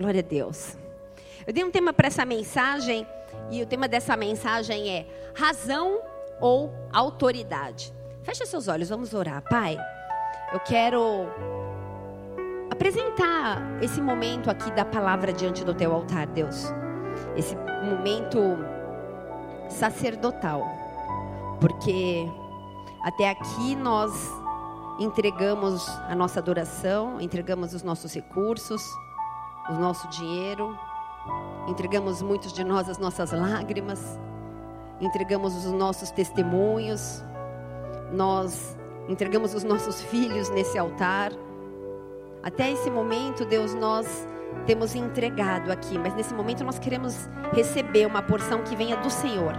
Glória a Deus. Eu dei um tema para essa mensagem e o tema dessa mensagem é razão ou autoridade. Feche seus olhos, vamos orar. Pai, eu quero apresentar esse momento aqui da palavra diante do teu altar, Deus. Esse momento sacerdotal. Porque até aqui nós entregamos a nossa adoração, entregamos os nossos recursos, o nosso dinheiro, entregamos muitos de nós as nossas lágrimas, entregamos os nossos testemunhos, nós entregamos os nossos filhos nesse altar. Até esse momento, Deus, nós temos entregado aqui, mas nesse momento nós queremos receber uma porção que venha do Senhor.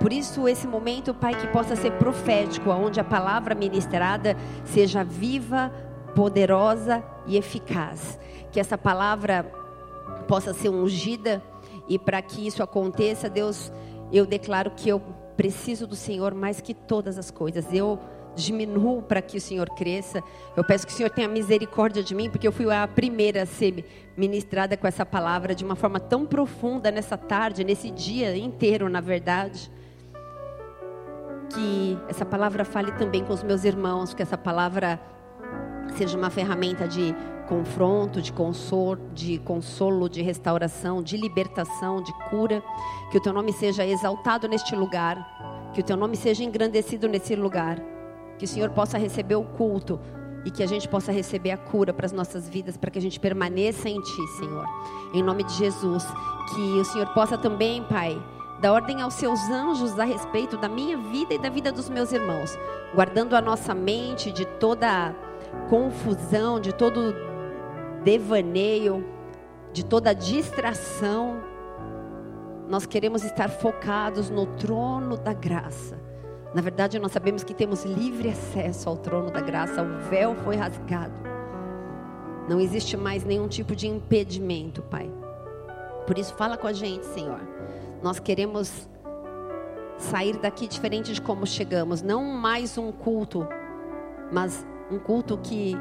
Por isso, esse momento, Pai, que possa ser profético, onde a palavra ministrada seja viva, poderosa e eficaz que essa palavra possa ser ungida e para que isso aconteça, Deus, eu declaro que eu preciso do Senhor mais que todas as coisas. Eu diminuo para que o Senhor cresça. Eu peço que o Senhor tenha misericórdia de mim, porque eu fui a primeira a ser ministrada com essa palavra de uma forma tão profunda nessa tarde, nesse dia inteiro, na verdade. Que essa palavra fale também com os meus irmãos, que essa palavra seja uma ferramenta de confronto, de consolo, de consolo, de restauração, de libertação, de cura. Que o teu nome seja exaltado neste lugar, que o teu nome seja engrandecido nesse lugar. Que o Senhor possa receber o culto e que a gente possa receber a cura para as nossas vidas, para que a gente permaneça em ti, Senhor. Em nome de Jesus, que o Senhor possa também, Pai, dar ordem aos seus anjos a respeito da minha vida e da vida dos meus irmãos, guardando a nossa mente de toda confusão, de todo devaneio, de toda distração. Nós queremos estar focados no trono da graça. Na verdade, nós sabemos que temos livre acesso ao trono da graça, o véu foi rasgado. Não existe mais nenhum tipo de impedimento, Pai. Por isso, fala com a gente, Senhor. Nós queremos sair daqui diferente de como chegamos. Não mais um culto, mas um culto que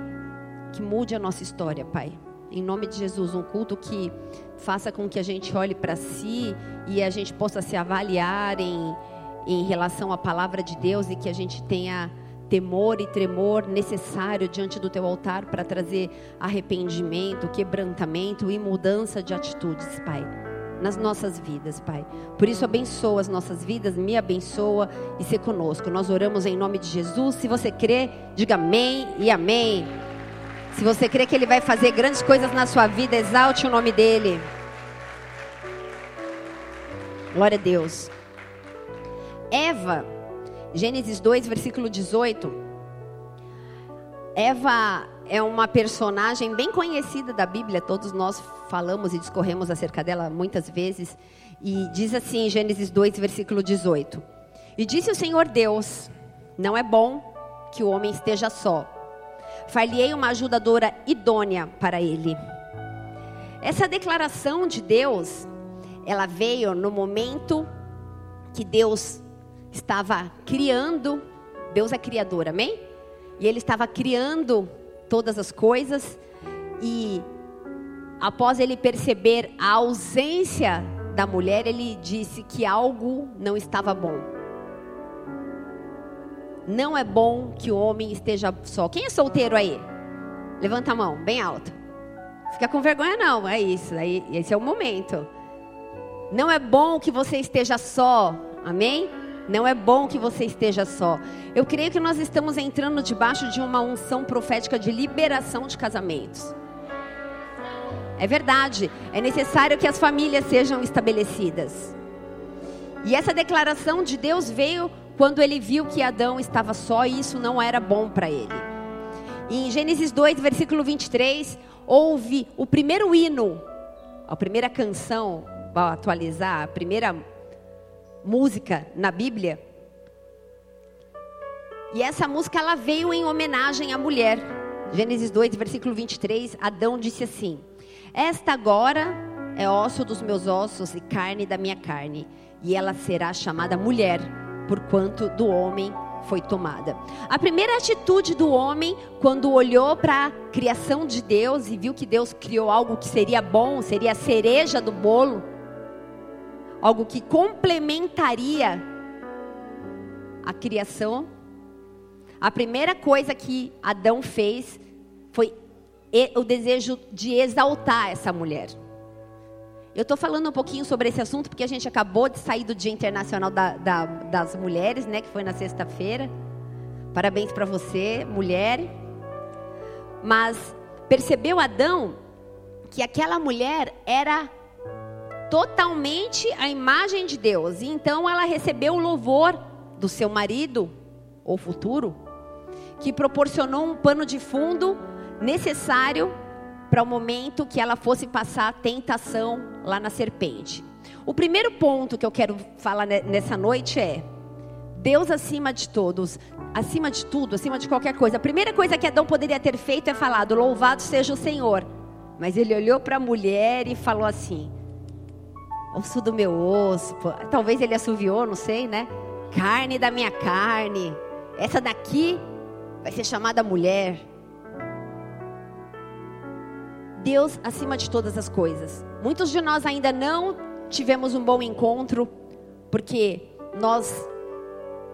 que mude a nossa história, Pai. Em nome de Jesus, um culto que faça com que a gente olhe para si e a gente possa se avaliar em, em relação à palavra de Deus e que a gente tenha temor e tremor necessário diante do teu altar para trazer arrependimento, quebrantamento e mudança de atitudes, Pai, nas nossas vidas, Pai. Por isso abençoa as nossas vidas, me abençoa e se conosco. Nós oramos em nome de Jesus. Se você crê, diga amém e amém. Se você crê que Ele vai fazer grandes coisas na sua vida, exalte o nome dEle. Glória a Deus. Eva, Gênesis 2, versículo 18. Eva é uma personagem bem conhecida da Bíblia, todos nós falamos e discorremos acerca dela muitas vezes. E diz assim em Gênesis 2, versículo 18: E disse o Senhor Deus: Não é bom que o homem esteja só far-lhe-ei uma ajudadora idônea para ele. Essa declaração de Deus, ela veio no momento que Deus estava criando, Deus é criador, amém? E ele estava criando todas as coisas e após ele perceber a ausência da mulher, ele disse que algo não estava bom. Não é bom que o homem esteja só. Quem é solteiro aí? Levanta a mão, bem alto. Fica com vergonha não, é isso. Aí, esse é o momento. Não é bom que você esteja só. Amém? Não é bom que você esteja só. Eu creio que nós estamos entrando debaixo de uma unção profética de liberação de casamentos. É verdade. É necessário que as famílias sejam estabelecidas. E essa declaração de Deus veio quando ele viu que Adão estava só e isso não era bom para ele. E em Gênesis 2, versículo 23, houve o primeiro hino, a primeira canção, vou atualizar, a primeira música na Bíblia. E essa música ela veio em homenagem à mulher. Gênesis 2, versículo 23, Adão disse assim: Esta agora é osso dos meus ossos e carne da minha carne, e ela será chamada mulher porquanto do homem foi tomada. A primeira atitude do homem, quando olhou para a criação de Deus e viu que Deus criou algo que seria bom, seria a cereja do bolo, algo que complementaria a criação. A primeira coisa que Adão fez foi o desejo de exaltar essa mulher. Eu estou falando um pouquinho sobre esse assunto porque a gente acabou de sair do Dia Internacional da, da, das Mulheres, né? Que foi na sexta-feira. Parabéns para você, mulher. Mas percebeu Adão que aquela mulher era totalmente a imagem de Deus. E então ela recebeu o louvor do seu marido, ou futuro, que proporcionou um pano de fundo necessário para o momento que ela fosse passar a tentação lá na serpente. O primeiro ponto que eu quero falar nessa noite é: Deus acima de todos, acima de tudo, acima de qualquer coisa. A primeira coisa que Adão poderia ter feito é falado: Louvado seja o Senhor. Mas ele olhou para a mulher e falou assim: Osso do meu osso. Talvez ele assoviou, não sei, né? Carne da minha carne. Essa daqui vai ser chamada mulher. Deus acima de todas as coisas. Muitos de nós ainda não tivemos um bom encontro, porque nós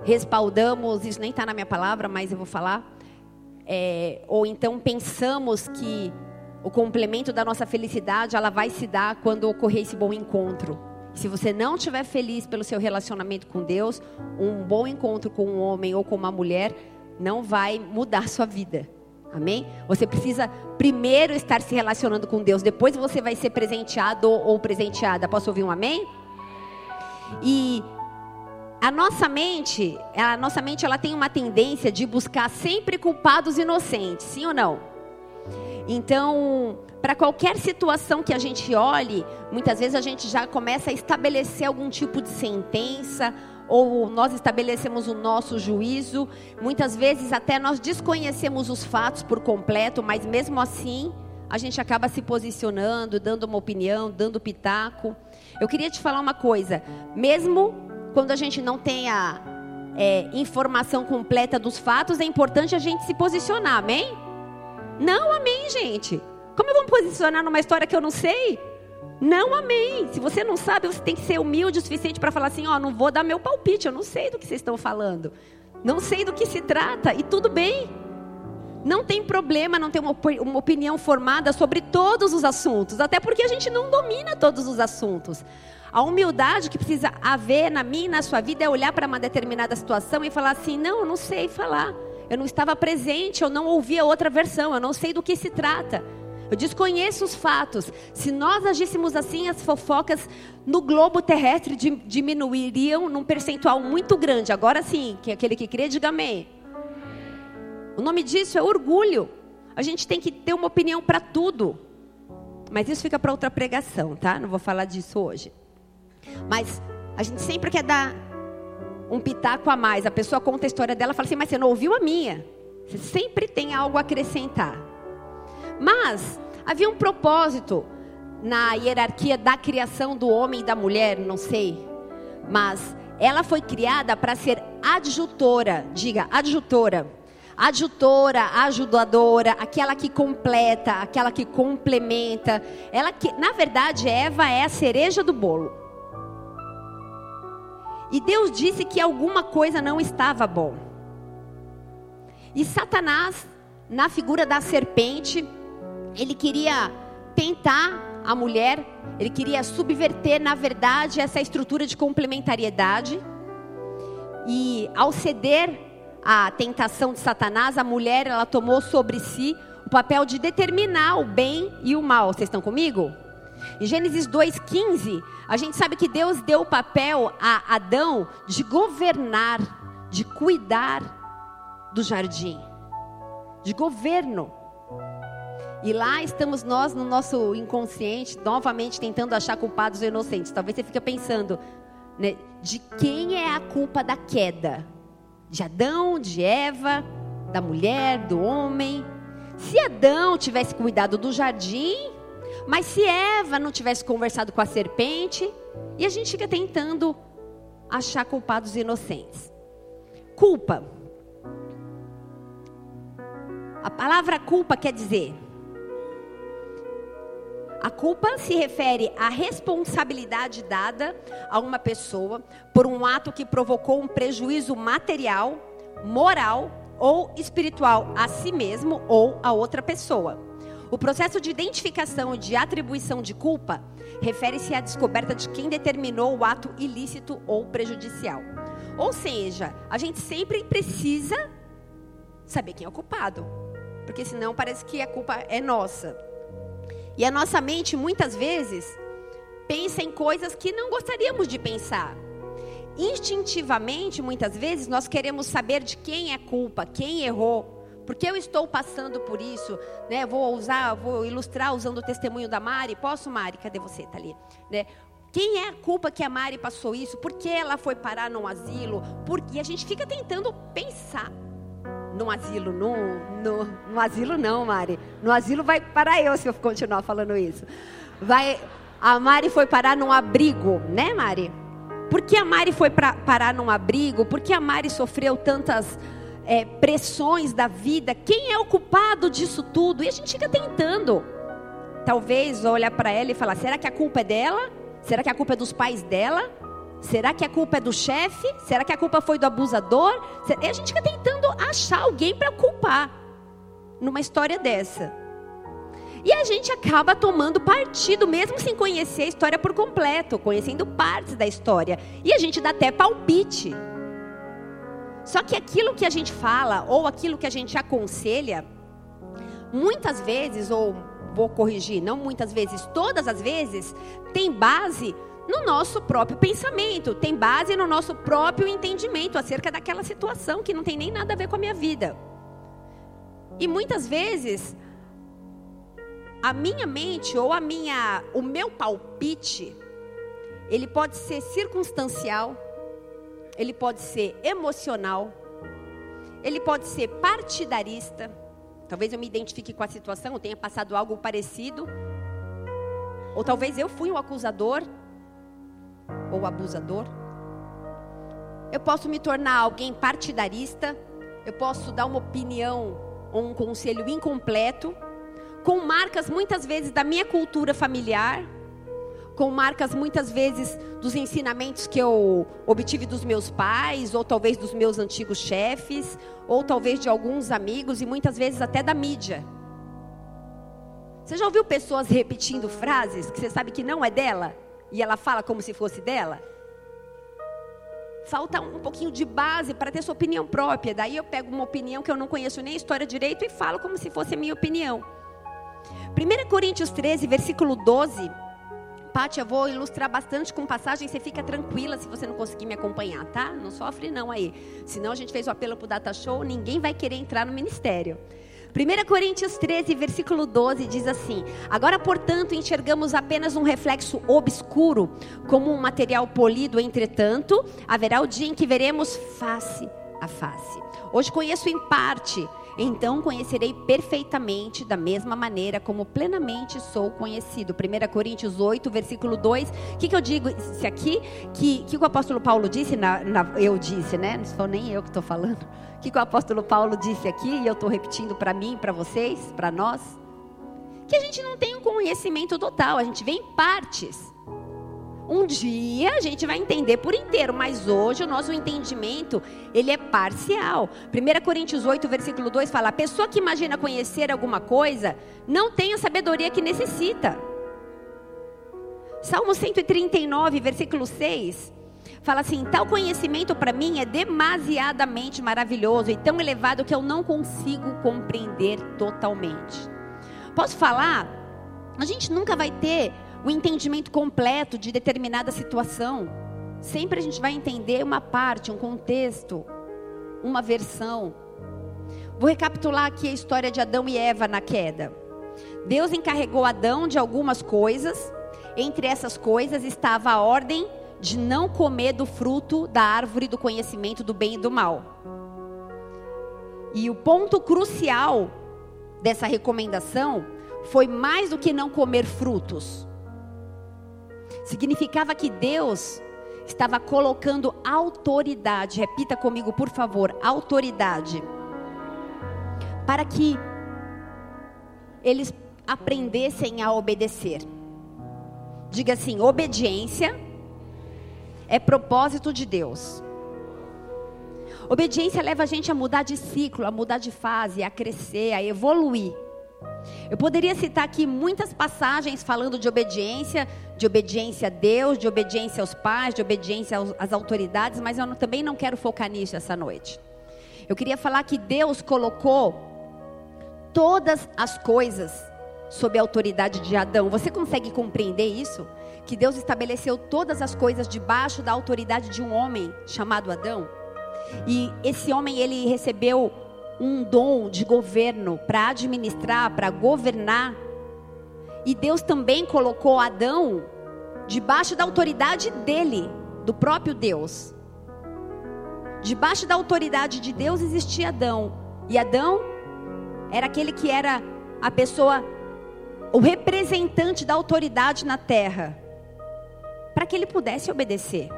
respaldamos, isso nem está na minha palavra, mas eu vou falar. É, ou então pensamos que o complemento da nossa felicidade ela vai se dar quando ocorrer esse bom encontro. Se você não estiver feliz pelo seu relacionamento com Deus, um bom encontro com um homem ou com uma mulher não vai mudar sua vida. Amém? Você precisa primeiro estar se relacionando com Deus, depois você vai ser presenteado ou presenteada. Posso ouvir um amém? E a nossa mente, a nossa mente ela tem uma tendência de buscar sempre culpados inocentes, sim ou não? Então, para qualquer situação que a gente olhe, muitas vezes a gente já começa a estabelecer algum tipo de sentença ou nós estabelecemos o nosso juízo. Muitas vezes até nós desconhecemos os fatos por completo, mas mesmo assim a gente acaba se posicionando, dando uma opinião, dando pitaco. Eu queria te falar uma coisa: mesmo quando a gente não tem a é, informação completa dos fatos, é importante a gente se posicionar, amém? Não, amém, gente. Como eu vou me posicionar numa história que eu não sei? Não amém. Se você não sabe, você tem que ser humilde o suficiente para falar assim: ó, não vou dar meu palpite, eu não sei do que vocês estão falando. Não sei do que se trata e tudo bem. Não tem problema não ter uma, uma opinião formada sobre todos os assuntos, até porque a gente não domina todos os assuntos. A humildade que precisa haver na minha e na sua vida é olhar para uma determinada situação e falar assim: não, eu não sei falar. Eu não estava presente, eu não ouvi a outra versão, eu não sei do que se trata. Eu desconheço os fatos. Se nós agíssemos assim, as fofocas no globo terrestre diminuiriam num percentual muito grande. Agora sim, que aquele que crê, diga amém. O nome disso é orgulho. A gente tem que ter uma opinião para tudo. Mas isso fica para outra pregação, tá? Não vou falar disso hoje. Mas a gente sempre quer dar um pitaco a mais. A pessoa conta a história dela e fala assim: Mas você não ouviu a minha? Você sempre tem algo a acrescentar. Mas Havia um propósito na hierarquia da criação do homem e da mulher, não sei. Mas ela foi criada para ser adjutora, diga, adjutora. Adjutora, ajudadora, aquela que completa, aquela que complementa. Ela que, na verdade, Eva é a cereja do bolo. E Deus disse que alguma coisa não estava bom. E Satanás, na figura da serpente, ele queria tentar a mulher, ele queria subverter, na verdade, essa estrutura de complementariedade. E ao ceder à tentação de Satanás, a mulher ela tomou sobre si o papel de determinar o bem e o mal. Vocês estão comigo? Em Gênesis 2:15, a gente sabe que Deus deu o papel a Adão de governar, de cuidar do jardim, de governo. E lá estamos nós no nosso inconsciente, novamente tentando achar culpados ou inocentes. Talvez você fique pensando, né, de quem é a culpa da queda? De Adão, de Eva, da mulher, do homem? Se Adão tivesse cuidado do jardim, mas se Eva não tivesse conversado com a serpente, e a gente fica tentando achar culpados inocentes. Culpa. A palavra culpa quer dizer. A culpa se refere à responsabilidade dada a uma pessoa por um ato que provocou um prejuízo material, moral ou espiritual a si mesmo ou a outra pessoa. O processo de identificação e de atribuição de culpa refere-se à descoberta de quem determinou o ato ilícito ou prejudicial. Ou seja, a gente sempre precisa saber quem é o culpado, porque senão parece que a culpa é nossa. E a nossa mente muitas vezes pensa em coisas que não gostaríamos de pensar. Instintivamente, muitas vezes, nós queremos saber de quem é culpa, quem errou, porque eu estou passando por isso, né? Vou usar, vou ilustrar usando o testemunho da Mari. Posso, Mari? Cadê você? Tá ali, né? Quem é a culpa que a Mari passou isso? Por que ela foi parar num asilo? Porque a gente fica tentando pensar num asilo, no, no, no asilo não, Mari. No asilo vai parar eu se eu continuar falando isso. Vai, a Mari foi parar num abrigo, né, Mari? Por que a Mari foi pra, parar num abrigo? Por que a Mari sofreu tantas é, pressões da vida? Quem é o culpado disso tudo? E a gente fica tentando, talvez, olhar para ela e falar: será que a culpa é dela? Será que a culpa é dos pais dela? Será que a culpa é do chefe? Será que a culpa foi do abusador? E a gente fica tentando achar alguém para culpar numa história dessa. E a gente acaba tomando partido, mesmo sem conhecer a história por completo, conhecendo partes da história. E a gente dá até palpite. Só que aquilo que a gente fala, ou aquilo que a gente aconselha, muitas vezes, ou vou corrigir, não muitas vezes, todas as vezes, tem base no nosso próprio pensamento, tem base no nosso próprio entendimento acerca daquela situação que não tem nem nada a ver com a minha vida. E muitas vezes a minha mente ou a minha o meu palpite ele pode ser circunstancial, ele pode ser emocional, ele pode ser partidarista. Talvez eu me identifique com a situação, eu tenha passado algo parecido. Ou talvez eu fui o acusador ou abusador. Eu posso me tornar alguém partidarista. Eu posso dar uma opinião ou um conselho incompleto, com marcas muitas vezes da minha cultura familiar, com marcas muitas vezes dos ensinamentos que eu obtive dos meus pais, ou talvez dos meus antigos chefes, ou talvez de alguns amigos e muitas vezes até da mídia. Você já ouviu pessoas repetindo frases que você sabe que não é dela? e ela fala como se fosse dela? Falta um pouquinho de base para ter sua opinião própria. Daí eu pego uma opinião que eu não conheço nem história direito e falo como se fosse a minha opinião. 1 Coríntios 13, versículo 12. Pátia, eu vou ilustrar bastante com passagem, você fica tranquila se você não conseguir me acompanhar, tá? Não sofre não aí. Senão a gente fez o apelo para o Data Show, ninguém vai querer entrar no ministério. 1 Coríntios 13, versículo 12 diz assim: Agora, portanto, enxergamos apenas um reflexo obscuro, como um material polido, entretanto, haverá o dia em que veremos face a face. Hoje conheço em parte, então conhecerei perfeitamente, da mesma maneira como plenamente sou conhecido. 1 Coríntios 8, versículo 2. O que, que eu digo? Isso aqui, que, que o apóstolo Paulo disse, na, na, eu disse, né? Não sou nem eu que estou falando que, que o apóstolo Paulo disse aqui, e eu estou repetindo para mim, para vocês, para nós? Que a gente não tem um conhecimento total, a gente vê em partes. Um dia a gente vai entender por inteiro, mas hoje o nosso entendimento, ele é parcial. 1 Coríntios 8, versículo 2 fala: A pessoa que imagina conhecer alguma coisa, não tem a sabedoria que necessita. Salmo 139, versículo 6, fala assim: tal conhecimento para mim é demasiadamente maravilhoso e tão elevado que eu não consigo compreender totalmente. Posso falar? A gente nunca vai ter o entendimento completo de determinada situação. Sempre a gente vai entender uma parte, um contexto, uma versão. Vou recapitular aqui a história de Adão e Eva na queda. Deus encarregou Adão de algumas coisas. Entre essas coisas estava a ordem de não comer do fruto da árvore do conhecimento do bem e do mal. E o ponto crucial dessa recomendação foi mais do que não comer frutos. Significava que Deus estava colocando autoridade, repita comigo, por favor, autoridade, para que eles aprendessem a obedecer. Diga assim: obediência é propósito de Deus. Obediência leva a gente a mudar de ciclo, a mudar de fase, a crescer, a evoluir. Eu poderia citar aqui muitas passagens falando de obediência, de obediência a Deus, de obediência aos pais, de obediência às autoridades, mas eu não, também não quero focar nisso essa noite. Eu queria falar que Deus colocou todas as coisas sob a autoridade de Adão. Você consegue compreender isso? Que Deus estabeleceu todas as coisas debaixo da autoridade de um homem chamado Adão? E esse homem ele recebeu um dom de governo para administrar, para governar. E Deus também colocou Adão debaixo da autoridade dele, do próprio Deus. Debaixo da autoridade de Deus existia Adão. E Adão era aquele que era a pessoa, o representante da autoridade na terra, para que ele pudesse obedecer.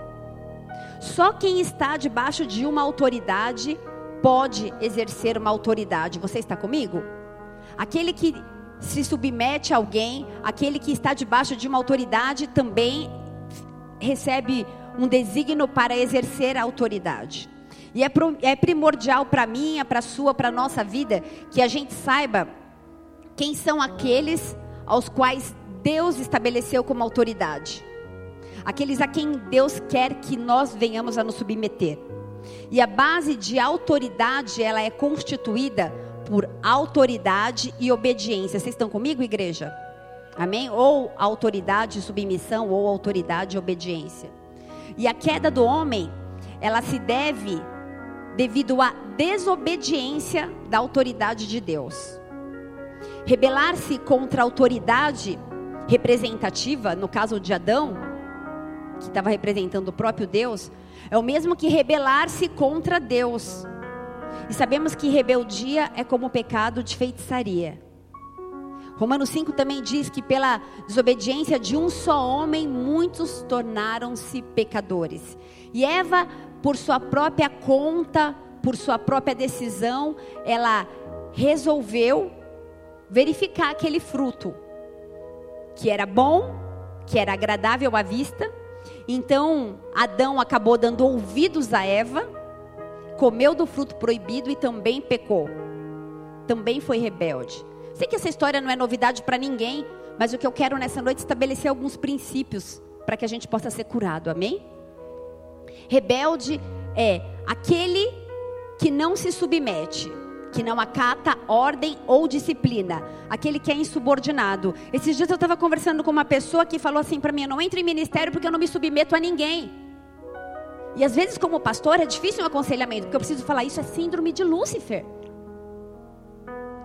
Só quem está debaixo de uma autoridade pode exercer uma autoridade. Você está comigo? Aquele que se submete a alguém, aquele que está debaixo de uma autoridade também recebe um desígnio para exercer a autoridade. E é, é primordial para mim, para a sua, para nossa vida, que a gente saiba quem são aqueles aos quais Deus estabeleceu como autoridade. Aqueles a quem Deus quer que nós venhamos a nos submeter. E a base de autoridade, ela é constituída por autoridade e obediência. Vocês estão comigo, igreja? Amém? Ou autoridade e submissão, ou autoridade e obediência. E a queda do homem, ela se deve devido à desobediência da autoridade de Deus. Rebelar-se contra a autoridade representativa, no caso de Adão, que estava representando o próprio Deus, é o mesmo que rebelar-se contra Deus. E sabemos que rebeldia é como pecado de feitiçaria. Romanos 5 também diz que pela desobediência de um só homem, muitos tornaram-se pecadores. E Eva, por sua própria conta, por sua própria decisão, ela resolveu verificar aquele fruto que era bom, que era agradável à vista então, Adão acabou dando ouvidos a Eva, comeu do fruto proibido e também pecou. Também foi rebelde. Sei que essa história não é novidade para ninguém, mas o que eu quero nessa noite é estabelecer alguns princípios para que a gente possa ser curado. Amém? Rebelde é aquele que não se submete que não acata ordem ou disciplina, aquele que é insubordinado. Esses dias eu estava conversando com uma pessoa que falou assim para mim: eu não entro em ministério porque eu não me submeto a ninguém. E às vezes, como pastor, é difícil um aconselhamento, porque eu preciso falar isso é síndrome de Lúcifer.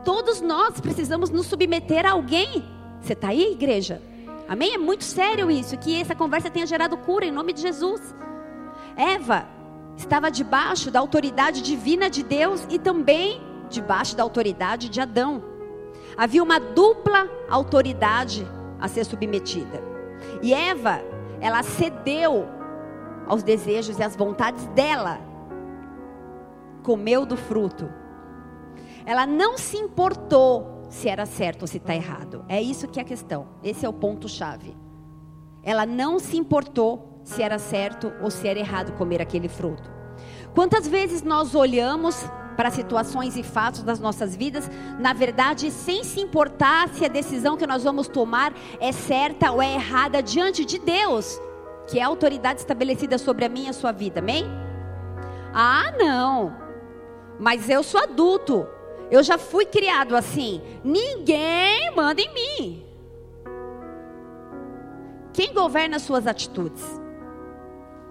Todos nós precisamos nos submeter a alguém. Você está aí, igreja? Amém? É muito sério isso, que essa conversa tenha gerado cura em nome de Jesus. Eva estava debaixo da autoridade divina de Deus e também debaixo da autoridade de Adão. Havia uma dupla autoridade a ser submetida. E Eva, ela cedeu aos desejos e às vontades dela. Comeu do fruto. Ela não se importou se era certo ou se está errado. É isso que é a questão. Esse é o ponto-chave. Ela não se importou se era certo ou se era errado comer aquele fruto. Quantas vezes nós olhamos para situações e fatos das nossas vidas, na verdade, sem se importar se a decisão que nós vamos tomar é certa ou é errada diante de Deus, que é a autoridade estabelecida sobre a minha e a sua vida, amém? Ah, não, mas eu sou adulto, eu já fui criado assim, ninguém manda em mim. Quem governa as suas atitudes?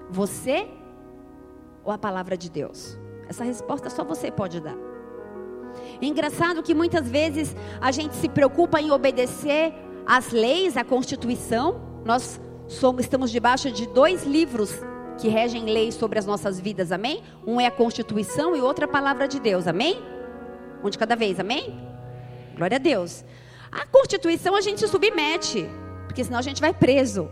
Você ou a palavra de Deus? Essa resposta só você pode dar. Engraçado que muitas vezes a gente se preocupa em obedecer às leis, à Constituição. Nós somos, estamos debaixo de dois livros que regem leis sobre as nossas vidas, amém? Um é a Constituição e outro é a palavra de Deus, amém? Um de cada vez, amém? Glória a Deus. A Constituição a gente se submete, porque senão a gente vai preso.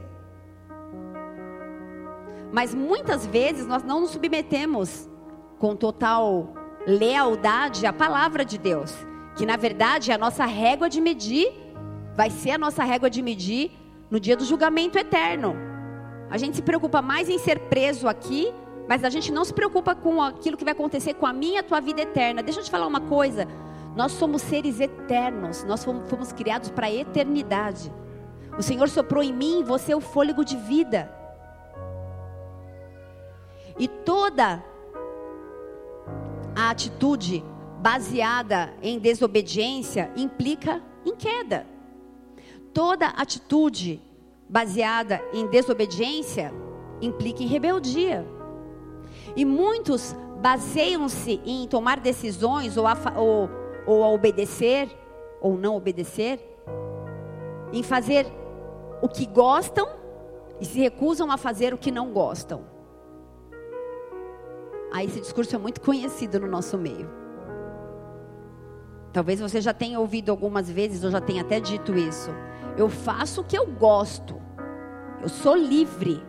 Mas muitas vezes nós não nos submetemos com total lealdade à palavra de Deus, Que na verdade é a nossa régua de medir, vai ser a nossa régua de medir no dia do julgamento eterno. A gente se preocupa mais em ser preso aqui, mas a gente não se preocupa com aquilo que vai acontecer com a minha e a tua vida eterna. Deixa eu te falar uma coisa. Nós somos seres eternos, nós fomos, fomos criados para a eternidade. O Senhor soprou em mim, você o fôlego de vida. E toda a atitude baseada em desobediência implica em queda. Toda atitude baseada em desobediência implica em rebeldia. E muitos baseiam-se em tomar decisões ou a, ou, ou a obedecer ou não obedecer, em fazer o que gostam e se recusam a fazer o que não gostam. Aí esse discurso é muito conhecido no nosso meio. Talvez você já tenha ouvido algumas vezes, ou já tenha até dito isso. Eu faço o que eu gosto. Eu sou livre.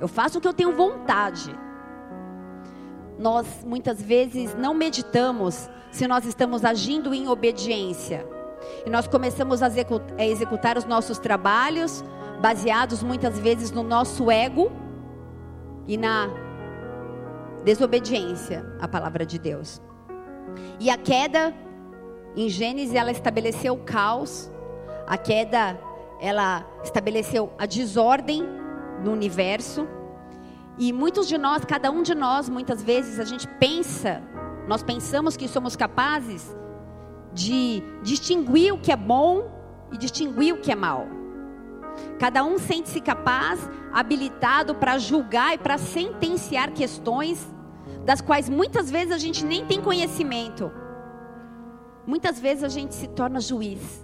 Eu faço o que eu tenho vontade. Nós muitas vezes não meditamos se nós estamos agindo em obediência. E nós começamos a executar os nossos trabalhos baseados muitas vezes no nosso ego e na desobediência à palavra de Deus. E a queda em Gênesis ela estabeleceu o caos, a queda, ela estabeleceu a desordem no universo. E muitos de nós, cada um de nós, muitas vezes a gente pensa, nós pensamos que somos capazes de distinguir o que é bom e distinguir o que é mal. Cada um sente-se capaz, habilitado para julgar e para sentenciar questões das quais muitas vezes a gente nem tem conhecimento. Muitas vezes a gente se torna juiz.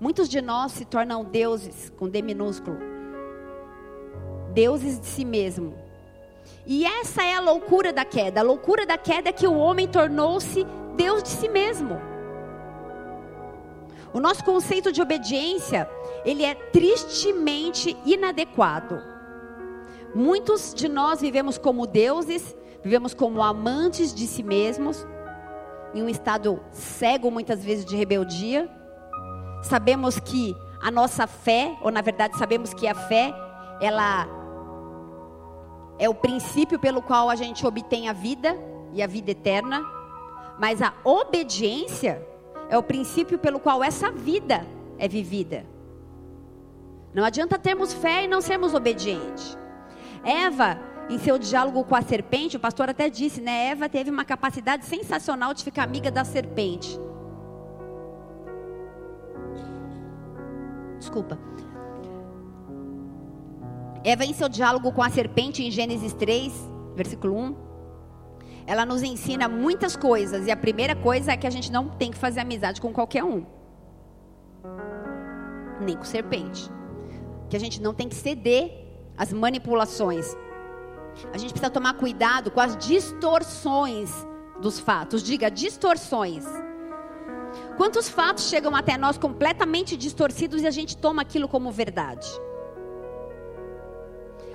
Muitos de nós se tornam deuses, com D minúsculo. Deuses de si mesmo. E essa é a loucura da queda. A loucura da queda é que o homem tornou-se Deus de si mesmo. O nosso conceito de obediência, ele é tristemente inadequado. Muitos de nós vivemos como deuses, vivemos como amantes de si mesmos, em um estado cego muitas vezes de rebeldia sabemos que a nossa fé, ou na verdade sabemos que a fé, ela é o princípio pelo qual a gente obtém a vida e a vida eterna, mas a obediência é o princípio pelo qual essa vida é vivida. Não adianta termos fé e não sermos obedientes. Eva, em seu diálogo com a serpente, o pastor até disse, né? Eva teve uma capacidade sensacional de ficar amiga da serpente. Desculpa. Eva, em seu diálogo com a serpente, em Gênesis 3, versículo 1, ela nos ensina muitas coisas. E a primeira coisa é que a gente não tem que fazer amizade com qualquer um, nem com serpente. Que a gente não tem que ceder às manipulações. A gente precisa tomar cuidado com as distorções dos fatos. Diga, distorções. Quantos fatos chegam até nós completamente distorcidos e a gente toma aquilo como verdade?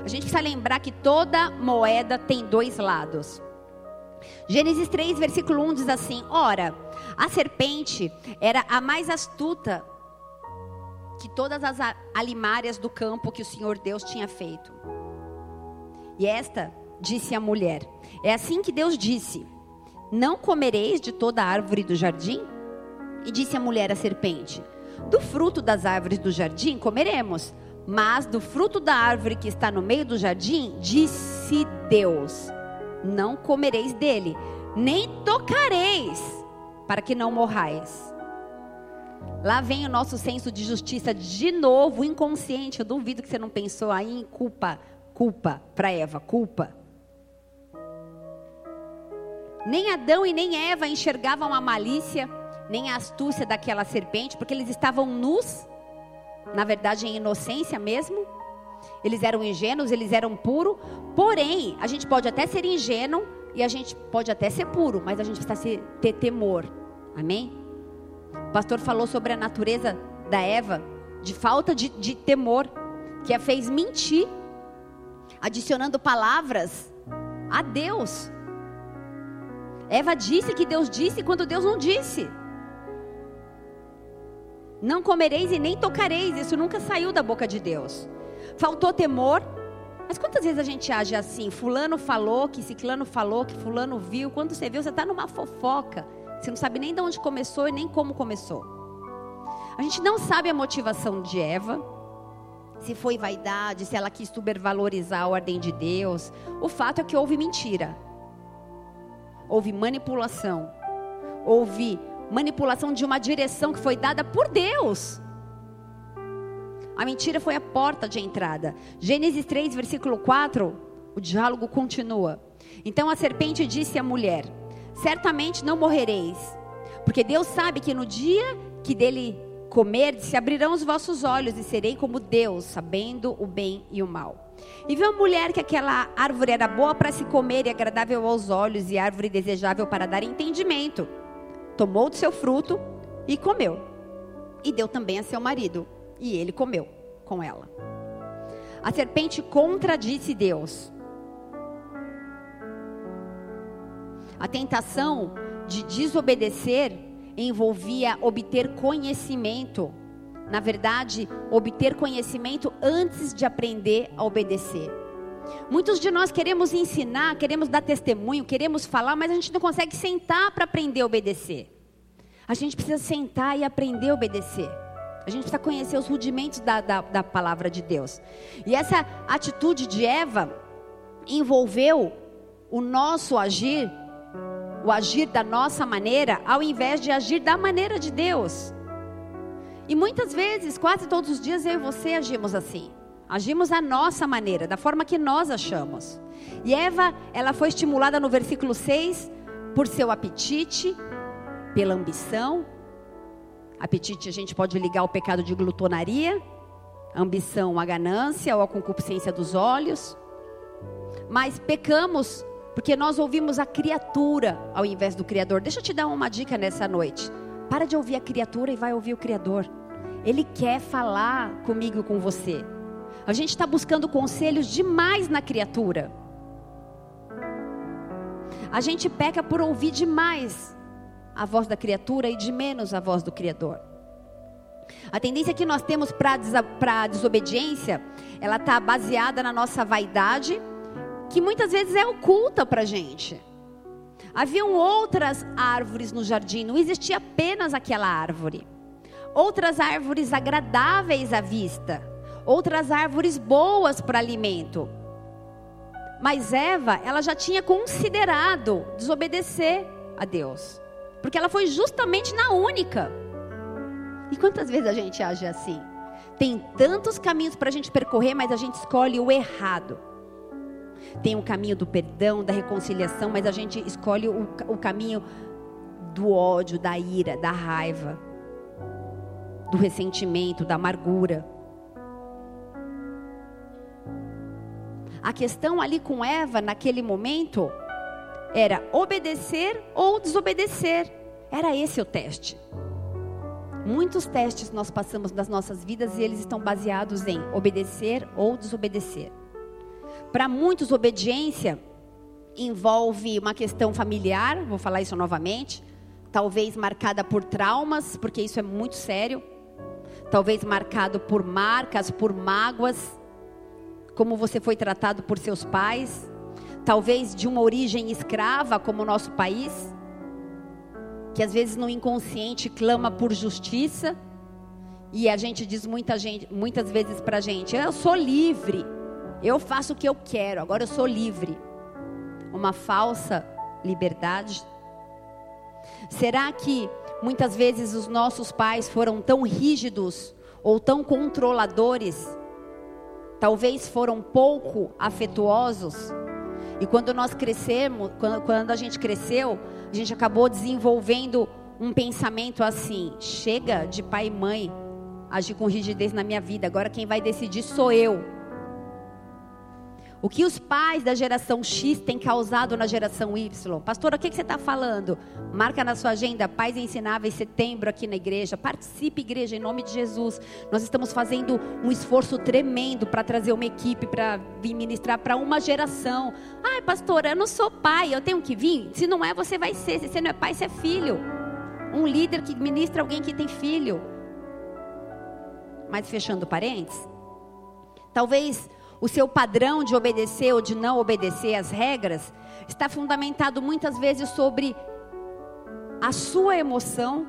A gente precisa lembrar que toda moeda tem dois lados. Gênesis 3, versículo 1 diz assim: Ora, a serpente era a mais astuta que todas as alimárias do campo que o Senhor Deus tinha feito. E esta disse a mulher: É assim que Deus disse: Não comereis de toda árvore do jardim? E disse a mulher à serpente: Do fruto das árvores do jardim comeremos, mas do fruto da árvore que está no meio do jardim, disse Deus: Não comereis dele, nem tocareis, para que não morrais. Lá vem o nosso senso de justiça de novo, inconsciente. Eu duvido que você não pensou aí em culpa, culpa para Eva, culpa. Nem Adão e nem Eva enxergavam a malícia nem a astúcia daquela serpente, porque eles estavam nus, na verdade em inocência mesmo. Eles eram ingênuos, eles eram puros. Porém, a gente pode até ser ingênuo e a gente pode até ser puro, mas a gente precisa ter temor. Amém? O pastor falou sobre a natureza da Eva, de falta de, de temor, que a fez mentir, adicionando palavras a Deus. Eva disse que Deus disse quando Deus não disse. Não comereis e nem tocareis. Isso nunca saiu da boca de Deus. Faltou temor. Mas quantas vezes a gente age assim? Fulano falou, que ciclano falou, que fulano viu. Quando você viu, você está numa fofoca. Você não sabe nem de onde começou e nem como começou. A gente não sabe a motivação de Eva. Se foi vaidade, se ela quis supervalorizar a ordem de Deus. O fato é que houve mentira. Houve manipulação. Houve manipulação de uma direção que foi dada por Deus. A mentira foi a porta de entrada. Gênesis 3, versículo 4, o diálogo continua. Então a serpente disse à mulher: Certamente não morrereis, porque Deus sabe que no dia que dele comer, se abrirão os vossos olhos e serei como Deus, sabendo o bem e o mal. E viu a mulher que aquela árvore era boa para se comer e agradável aos olhos e árvore desejável para dar entendimento tomou do seu fruto e comeu. E deu também a seu marido, e ele comeu com ela. A serpente contradisse Deus. A tentação de desobedecer envolvia obter conhecimento. Na verdade, obter conhecimento antes de aprender a obedecer. Muitos de nós queremos ensinar, queremos dar testemunho, queremos falar, mas a gente não consegue sentar para aprender a obedecer. A gente precisa sentar e aprender a obedecer. A gente precisa conhecer os rudimentos da, da, da palavra de Deus. E essa atitude de Eva envolveu o nosso agir, o agir da nossa maneira, ao invés de agir da maneira de Deus. E muitas vezes, quase todos os dias, eu e você agimos assim. Agimos à nossa maneira, da forma que nós achamos. E Eva, ela foi estimulada no versículo 6 por seu apetite, pela ambição. Apetite a gente pode ligar ao pecado de glutonaria, ambição à ganância ou à concupiscência dos olhos. Mas pecamos porque nós ouvimos a criatura ao invés do Criador. Deixa eu te dar uma dica nessa noite. Para de ouvir a criatura e vai ouvir o Criador. Ele quer falar comigo com você. A gente está buscando conselhos demais na criatura. A gente peca por ouvir demais a voz da criatura e de menos a voz do Criador. A tendência que nós temos para a desobediência, ela está baseada na nossa vaidade, que muitas vezes é oculta para a gente. Haviam outras árvores no jardim, não existia apenas aquela árvore. Outras árvores agradáveis à vista outras árvores boas para alimento. Mas Eva, ela já tinha considerado desobedecer a Deus, porque ela foi justamente na única. E quantas vezes a gente age assim? Tem tantos caminhos para a gente percorrer, mas a gente escolhe o errado. Tem o caminho do perdão, da reconciliação, mas a gente escolhe o, o caminho do ódio, da ira, da raiva, do ressentimento, da amargura. A questão ali com Eva, naquele momento, era obedecer ou desobedecer. Era esse o teste. Muitos testes nós passamos nas nossas vidas e eles estão baseados em obedecer ou desobedecer. Para muitos, obediência envolve uma questão familiar, vou falar isso novamente, talvez marcada por traumas, porque isso é muito sério, talvez marcado por marcas, por mágoas como você foi tratado por seus pais, talvez de uma origem escrava, como o nosso país, que às vezes no inconsciente clama por justiça, e a gente diz muita gente, muitas vezes para a gente: eu sou livre, eu faço o que eu quero, agora eu sou livre. Uma falsa liberdade. Será que muitas vezes os nossos pais foram tão rígidos ou tão controladores talvez foram pouco afetuosos. E quando nós crescemos, quando, quando a gente cresceu, a gente acabou desenvolvendo um pensamento assim: chega de pai e mãe agir com rigidez na minha vida, agora quem vai decidir sou eu. O que os pais da geração X têm causado na geração Y? Pastor, o que, que você está falando? Marca na sua agenda, Pais Ensináveis, setembro aqui na igreja. Participe, igreja, em nome de Jesus. Nós estamos fazendo um esforço tremendo para trazer uma equipe para vir ministrar para uma geração. Ai, pastor, eu não sou pai, eu tenho que vir? Se não é, você vai ser. Se você não é pai, você é filho. Um líder que ministra alguém que tem filho. mas fechando parênteses, talvez o seu padrão de obedecer ou de não obedecer às regras está fundamentado muitas vezes sobre a sua emoção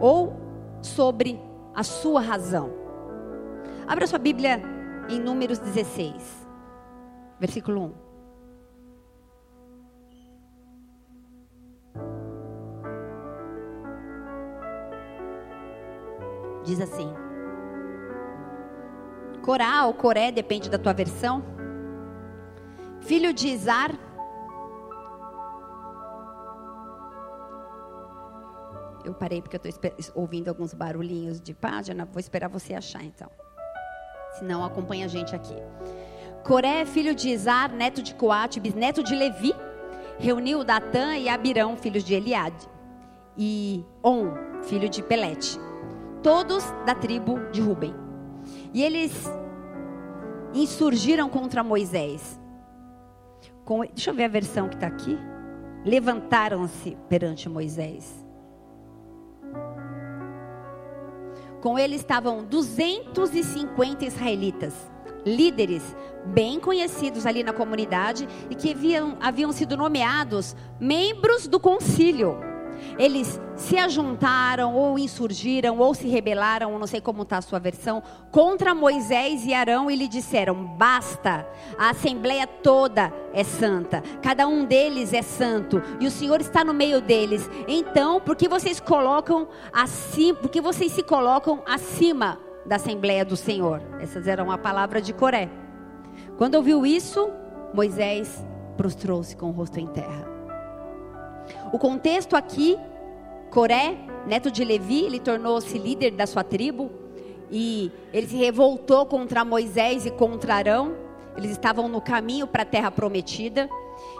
ou sobre a sua razão. Abra sua Bíblia em Números 16, versículo 1. Diz assim: Corá ou Coré, depende da tua versão. Filho de Izar. Eu parei porque eu estou ouvindo alguns barulhinhos de página. Vou esperar você achar então. Senão acompanha a gente aqui. Coré, filho de Izar, neto de Coate, bisneto de Levi, reuniu Datã e Abirão, filhos de Eliade, e On, filho de Pelete, todos da tribo de Ruben. E eles insurgiram contra Moisés. Com, deixa eu ver a versão que está aqui. Levantaram-se perante Moisés. Com ele estavam 250 israelitas, líderes bem conhecidos ali na comunidade e que haviam, haviam sido nomeados membros do concílio eles se ajuntaram, ou insurgiram, ou se rebelaram, não sei como está a sua versão, contra Moisés e Arão e lhe disseram: basta, a assembleia toda é santa, cada um deles é santo, e o Senhor está no meio deles. Então, por que vocês colocam assim, por que vocês se colocam acima da assembleia do Senhor? Essas eram a palavra de Coré. Quando ouviu isso, Moisés prostrou-se com o rosto em terra. O contexto aqui, Coré, neto de Levi, ele tornou-se líder da sua tribo e ele se revoltou contra Moisés e contra Arão. Eles estavam no caminho para a terra prometida.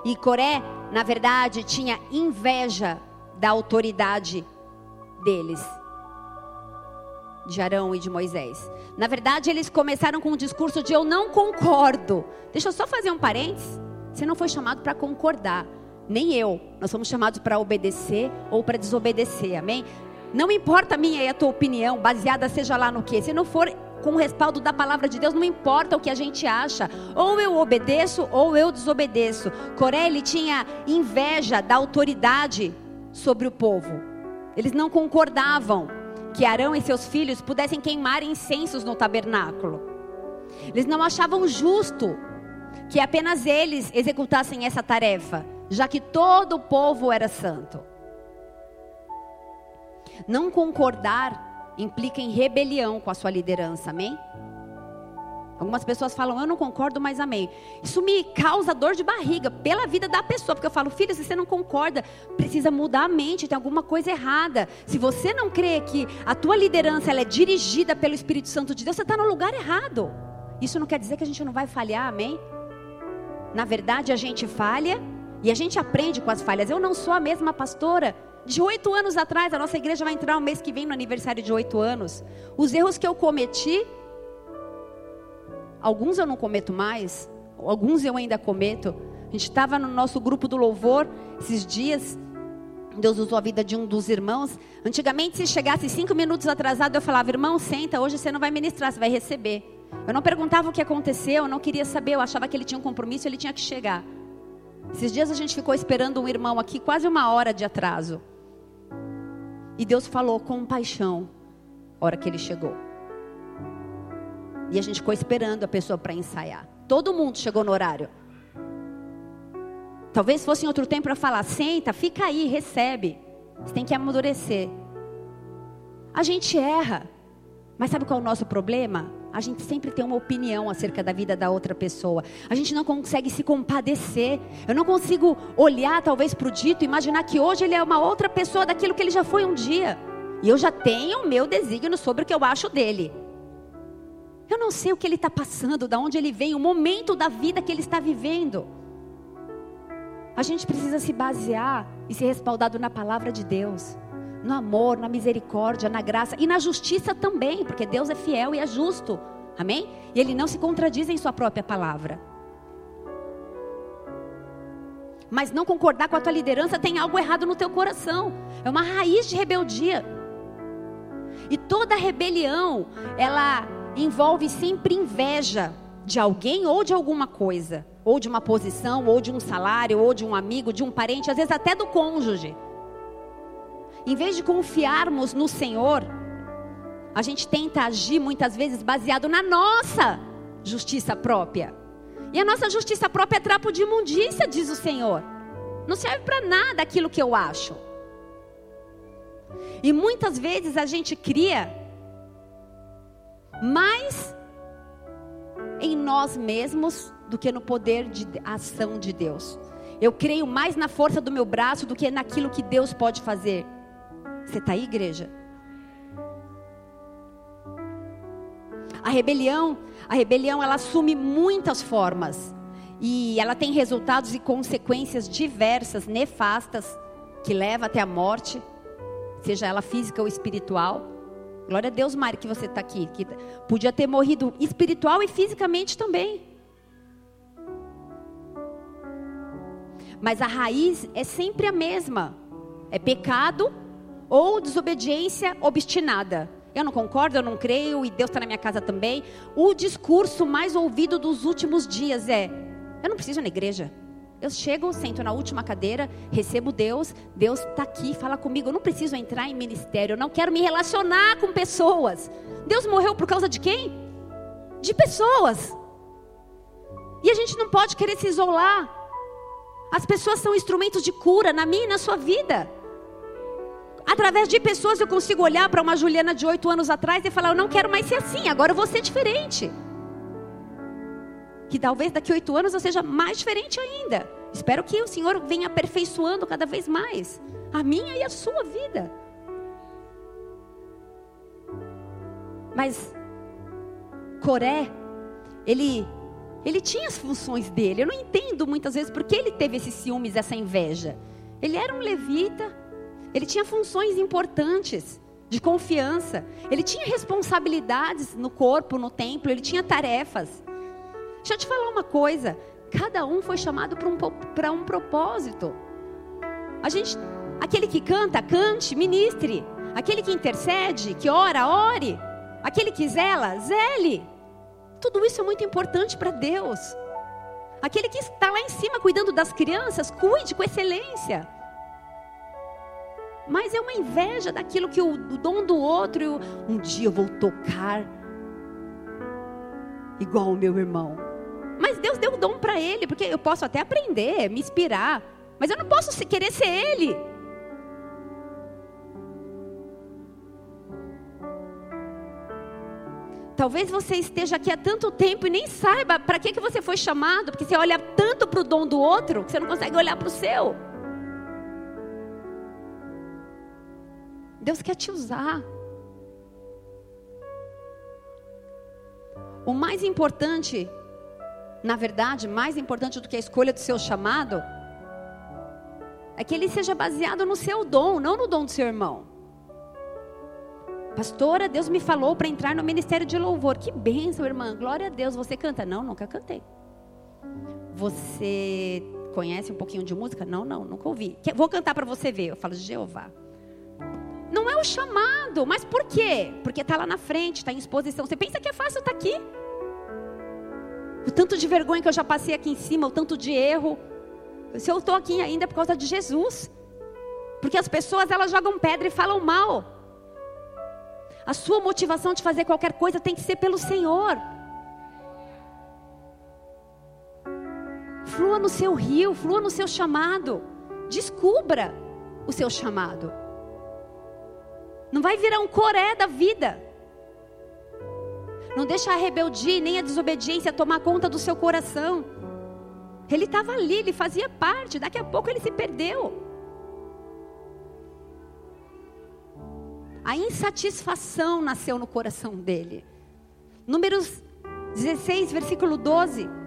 E Coré, na verdade, tinha inveja da autoridade deles, de Arão e de Moisés. Na verdade, eles começaram com um discurso de eu não concordo. Deixa eu só fazer um parênteses. Você não foi chamado para concordar nem eu. Nós somos chamados para obedecer ou para desobedecer, amém? Não importa a minha e a tua opinião, baseada seja lá no que. Se não for com o respaldo da palavra de Deus, não importa o que a gente acha. Ou eu obedeço ou eu desobedeço. Coré, ele tinha inveja da autoridade sobre o povo. Eles não concordavam que Arão e seus filhos pudessem queimar incensos no tabernáculo. Eles não achavam justo que apenas eles executassem essa tarefa já que todo o povo era santo. Não concordar implica em rebelião com a sua liderança, amém? Algumas pessoas falam, eu não concordo, mas amém. Isso me causa dor de barriga pela vida da pessoa, porque eu falo, filho, se você não concorda, precisa mudar a mente, tem alguma coisa errada. Se você não crê que a tua liderança ela é dirigida pelo Espírito Santo de Deus, você está no lugar errado. Isso não quer dizer que a gente não vai falhar, amém? Na verdade, a gente falha e a gente aprende com as falhas. Eu não sou a mesma pastora de oito anos atrás. A nossa igreja vai entrar no mês que vem no aniversário de oito anos. Os erros que eu cometi, alguns eu não cometo mais, alguns eu ainda cometo. A gente estava no nosso grupo do louvor esses dias. Deus usou a vida de um dos irmãos. Antigamente, se chegasse cinco minutos atrasado, eu falava: irmão, senta, hoje você não vai ministrar, você vai receber. Eu não perguntava o que aconteceu, eu não queria saber, eu achava que ele tinha um compromisso, ele tinha que chegar. Esses dias a gente ficou esperando um irmão aqui, quase uma hora de atraso. E Deus falou com paixão, hora que ele chegou. E a gente ficou esperando a pessoa para ensaiar. Todo mundo chegou no horário. Talvez fosse em outro tempo para falar: senta, fica aí, recebe. Você tem que amadurecer. A gente erra. Mas sabe qual é o nosso problema? A gente sempre tem uma opinião acerca da vida da outra pessoa. A gente não consegue se compadecer. Eu não consigo olhar talvez para o dito e imaginar que hoje ele é uma outra pessoa daquilo que ele já foi um dia. E eu já tenho o meu desígnio sobre o que eu acho dele. Eu não sei o que ele está passando, de onde ele vem, o momento da vida que ele está vivendo. A gente precisa se basear e ser respaldado na palavra de Deus no amor, na misericórdia, na graça e na justiça também, porque Deus é fiel e é justo. Amém? E ele não se contradiz em sua própria palavra. Mas não concordar com a tua liderança tem algo errado no teu coração. É uma raiz de rebeldia. E toda rebelião, ela envolve sempre inveja de alguém ou de alguma coisa, ou de uma posição, ou de um salário, ou de um amigo, de um parente, às vezes até do cônjuge. Em vez de confiarmos no Senhor, a gente tenta agir muitas vezes baseado na nossa justiça própria. E a nossa justiça própria é trapo de imundícia, diz o Senhor. Não serve para nada aquilo que eu acho. E muitas vezes a gente cria mais em nós mesmos do que no poder de ação de Deus. Eu creio mais na força do meu braço do que naquilo que Deus pode fazer. Você está aí, igreja? A rebelião, a rebelião ela assume muitas formas e ela tem resultados e consequências diversas, nefastas, que leva até a morte, seja ela física ou espiritual. Glória a Deus, Mari, que você está aqui, que podia ter morrido espiritual e fisicamente também. Mas a raiz é sempre a mesma: é pecado ou desobediência obstinada. Eu não concordo, eu não creio, e Deus está na minha casa também. O discurso mais ouvido dos últimos dias é: eu não preciso ir na igreja. Eu chego, sento na última cadeira, recebo Deus, Deus está aqui, fala comigo. Eu não preciso entrar em ministério, eu não quero me relacionar com pessoas. Deus morreu por causa de quem? De pessoas. E a gente não pode querer se isolar. As pessoas são instrumentos de cura na minha e na sua vida. Através de pessoas eu consigo olhar para uma Juliana de oito anos atrás e falar: eu não quero mais ser assim, agora eu vou ser diferente. Que talvez daqui oito anos eu seja mais diferente ainda. Espero que o Senhor venha aperfeiçoando cada vez mais a minha e a sua vida. Mas Coré, ele ele tinha as funções dele. Eu não entendo muitas vezes por que ele teve esses ciúmes, essa inveja. Ele era um levita, ele tinha funções importantes de confiança. Ele tinha responsabilidades no corpo, no templo, ele tinha tarefas. Deixa eu te falar uma coisa: cada um foi chamado para um, um propósito. A gente, aquele que canta, cante, ministre. Aquele que intercede, que ora, ore. Aquele que zela, zele. Tudo isso é muito importante para Deus. Aquele que está lá em cima cuidando das crianças, cuide com excelência mas é uma inveja daquilo que o, o dom do outro, eu, um dia eu vou tocar igual o meu irmão. Mas Deus deu o dom para ele, porque eu posso até aprender, me inspirar, mas eu não posso querer ser ele. Talvez você esteja aqui há tanto tempo e nem saiba para que, que você foi chamado, porque você olha tanto para o dom do outro que você não consegue olhar para o seu. Deus quer te usar. O mais importante, na verdade, mais importante do que a escolha do seu chamado, é que ele seja baseado no seu dom, não no dom do seu irmão. Pastora, Deus me falou para entrar no ministério de louvor. Que bênção, irmã. Glória a Deus. Você canta? Não, nunca cantei. Você conhece um pouquinho de música? Não, não, nunca ouvi. Vou cantar para você ver. Eu falo, Jeová. O chamado, mas por quê? Porque está lá na frente, está em exposição. Você pensa que é fácil estar tá aqui? O tanto de vergonha que eu já passei aqui em cima, o tanto de erro. Se eu estou aqui ainda é por causa de Jesus. Porque as pessoas elas jogam pedra e falam mal. A sua motivação de fazer qualquer coisa tem que ser pelo Senhor. Flua no seu rio, flua no seu chamado. Descubra o seu chamado. Não vai virar um coré da vida. Não deixa a rebeldia nem a desobediência tomar conta do seu coração. Ele estava ali, ele fazia parte. Daqui a pouco ele se perdeu. A insatisfação nasceu no coração dele. Números 16, versículo 12.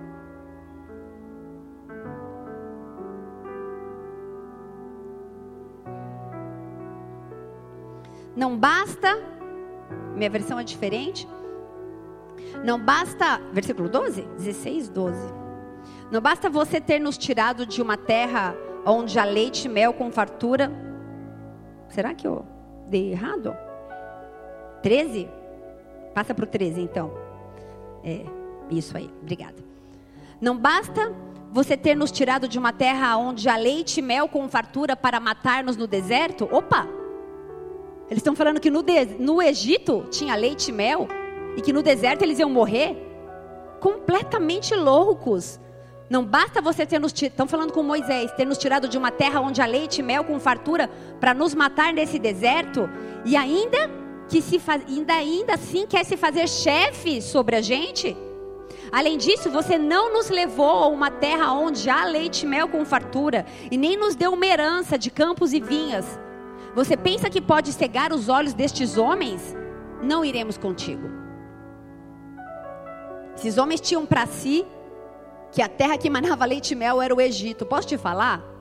Não basta, minha versão é diferente. Não basta, versículo 12? 16, 12. Não basta você ter nos tirado de uma terra onde há leite e mel com fartura. Será que eu dei errado? 13? Passa para o 13, então. É, isso aí, obrigada. Não basta você ter nos tirado de uma terra onde há leite e mel com fartura para matar-nos no deserto? Opa! Eles estão falando que no, no Egito tinha leite e mel e que no deserto eles iam morrer? Completamente loucos. Não basta você ter nos estão falando com Moisés, ter nos tirado de uma terra onde há leite e mel com fartura para nos matar nesse deserto e ainda que se faz, ainda ainda assim quer se fazer chefe sobre a gente? Além disso, você não nos levou a uma terra onde há leite e mel com fartura e nem nos deu uma herança de campos e vinhas. Você pensa que pode cegar os olhos destes homens? Não iremos contigo. Esses homens tinham para si que a terra que manava leite e mel era o Egito. Posso te falar?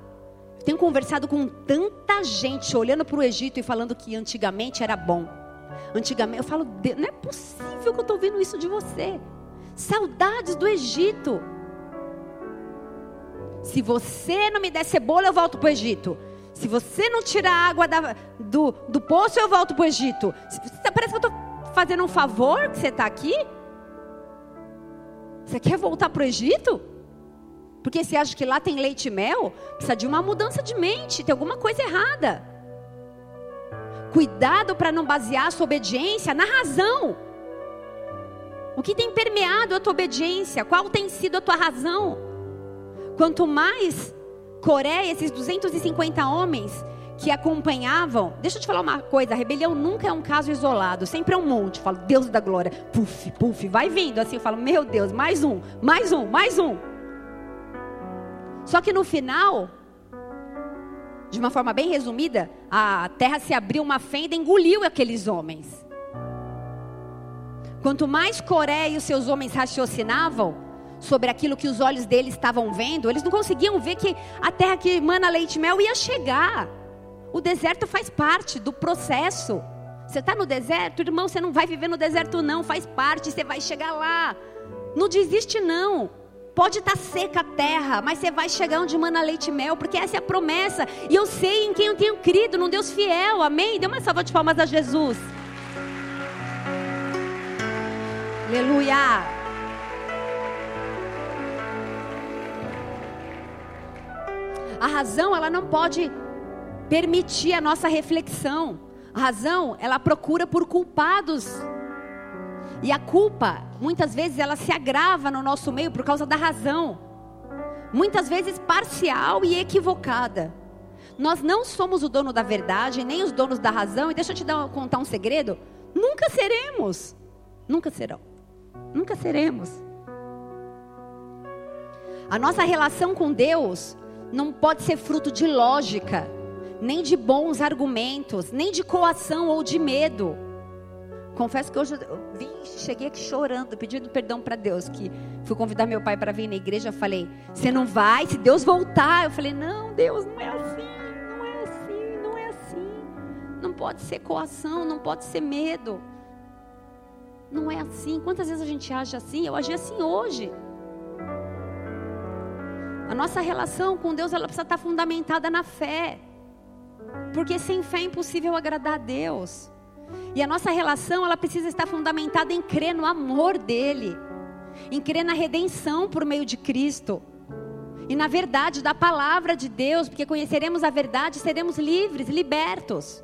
tenho conversado com tanta gente olhando para o Egito e falando que antigamente era bom. Antigamente, eu falo, não é possível que eu estou ouvindo isso de você. Saudades do Egito. Se você não me der cebola, eu volto para o Egito. Se você não tirar a água da, do, do poço, eu volto para o Egito. Parece que eu estou fazendo um favor que você está aqui. Você quer voltar para o Egito? Porque você acha que lá tem leite e mel? Precisa de uma mudança de mente, tem alguma coisa errada. Cuidado para não basear a sua obediência na razão. O que tem permeado a tua obediência? Qual tem sido a tua razão? Quanto mais Coreia, esses 250 homens, que acompanhavam. Deixa eu te falar uma coisa: a rebelião nunca é um caso isolado, sempre é um monte. Eu falo, Deus da glória, puf, puf, vai vindo. Assim eu falo, meu Deus, mais um, mais um, mais um. Só que no final, de uma forma bem resumida, a terra se abriu uma fenda e engoliu aqueles homens. Quanto mais Coreia e os seus homens raciocinavam sobre aquilo que os olhos deles estavam vendo, eles não conseguiam ver que a terra que emana leite e mel ia chegar. O deserto faz parte do processo. Você está no deserto, irmão, você não vai viver no deserto, não. Faz parte, você vai chegar lá. Não desiste, não. Pode estar tá seca a terra, mas você vai chegar onde mana leite e mel, porque essa é a promessa. E eu sei em quem eu tenho crido, num Deus fiel. Amém? Dê uma salva de palmas a Jesus. Aleluia. A razão, ela não pode permitir a nossa reflexão. A razão, ela procura por culpados. E a culpa, muitas vezes, ela se agrava no nosso meio por causa da razão. Muitas vezes parcial e equivocada. Nós não somos o dono da verdade, nem os donos da razão. E deixa eu te dar, contar um segredo: nunca seremos. Nunca serão. Nunca seremos. A nossa relação com Deus não pode ser fruto de lógica nem de bons argumentos, nem de coação ou de medo. Confesso que hoje eu cheguei aqui chorando, pedindo perdão para Deus, que fui convidar meu pai para vir na igreja, falei: "Você não vai? Se Deus voltar". Eu falei: "Não, Deus, não é assim, não é assim, não é assim. Não pode ser coação, não pode ser medo. Não é assim. Quantas vezes a gente age assim? Eu agi assim hoje. A nossa relação com Deus ela precisa estar fundamentada na fé. Porque sem fé é impossível agradar a Deus. E a nossa relação, ela precisa estar fundamentada em crer no amor dele, em crer na redenção por meio de Cristo. E na verdade da palavra de Deus, porque conheceremos a verdade seremos livres, libertos.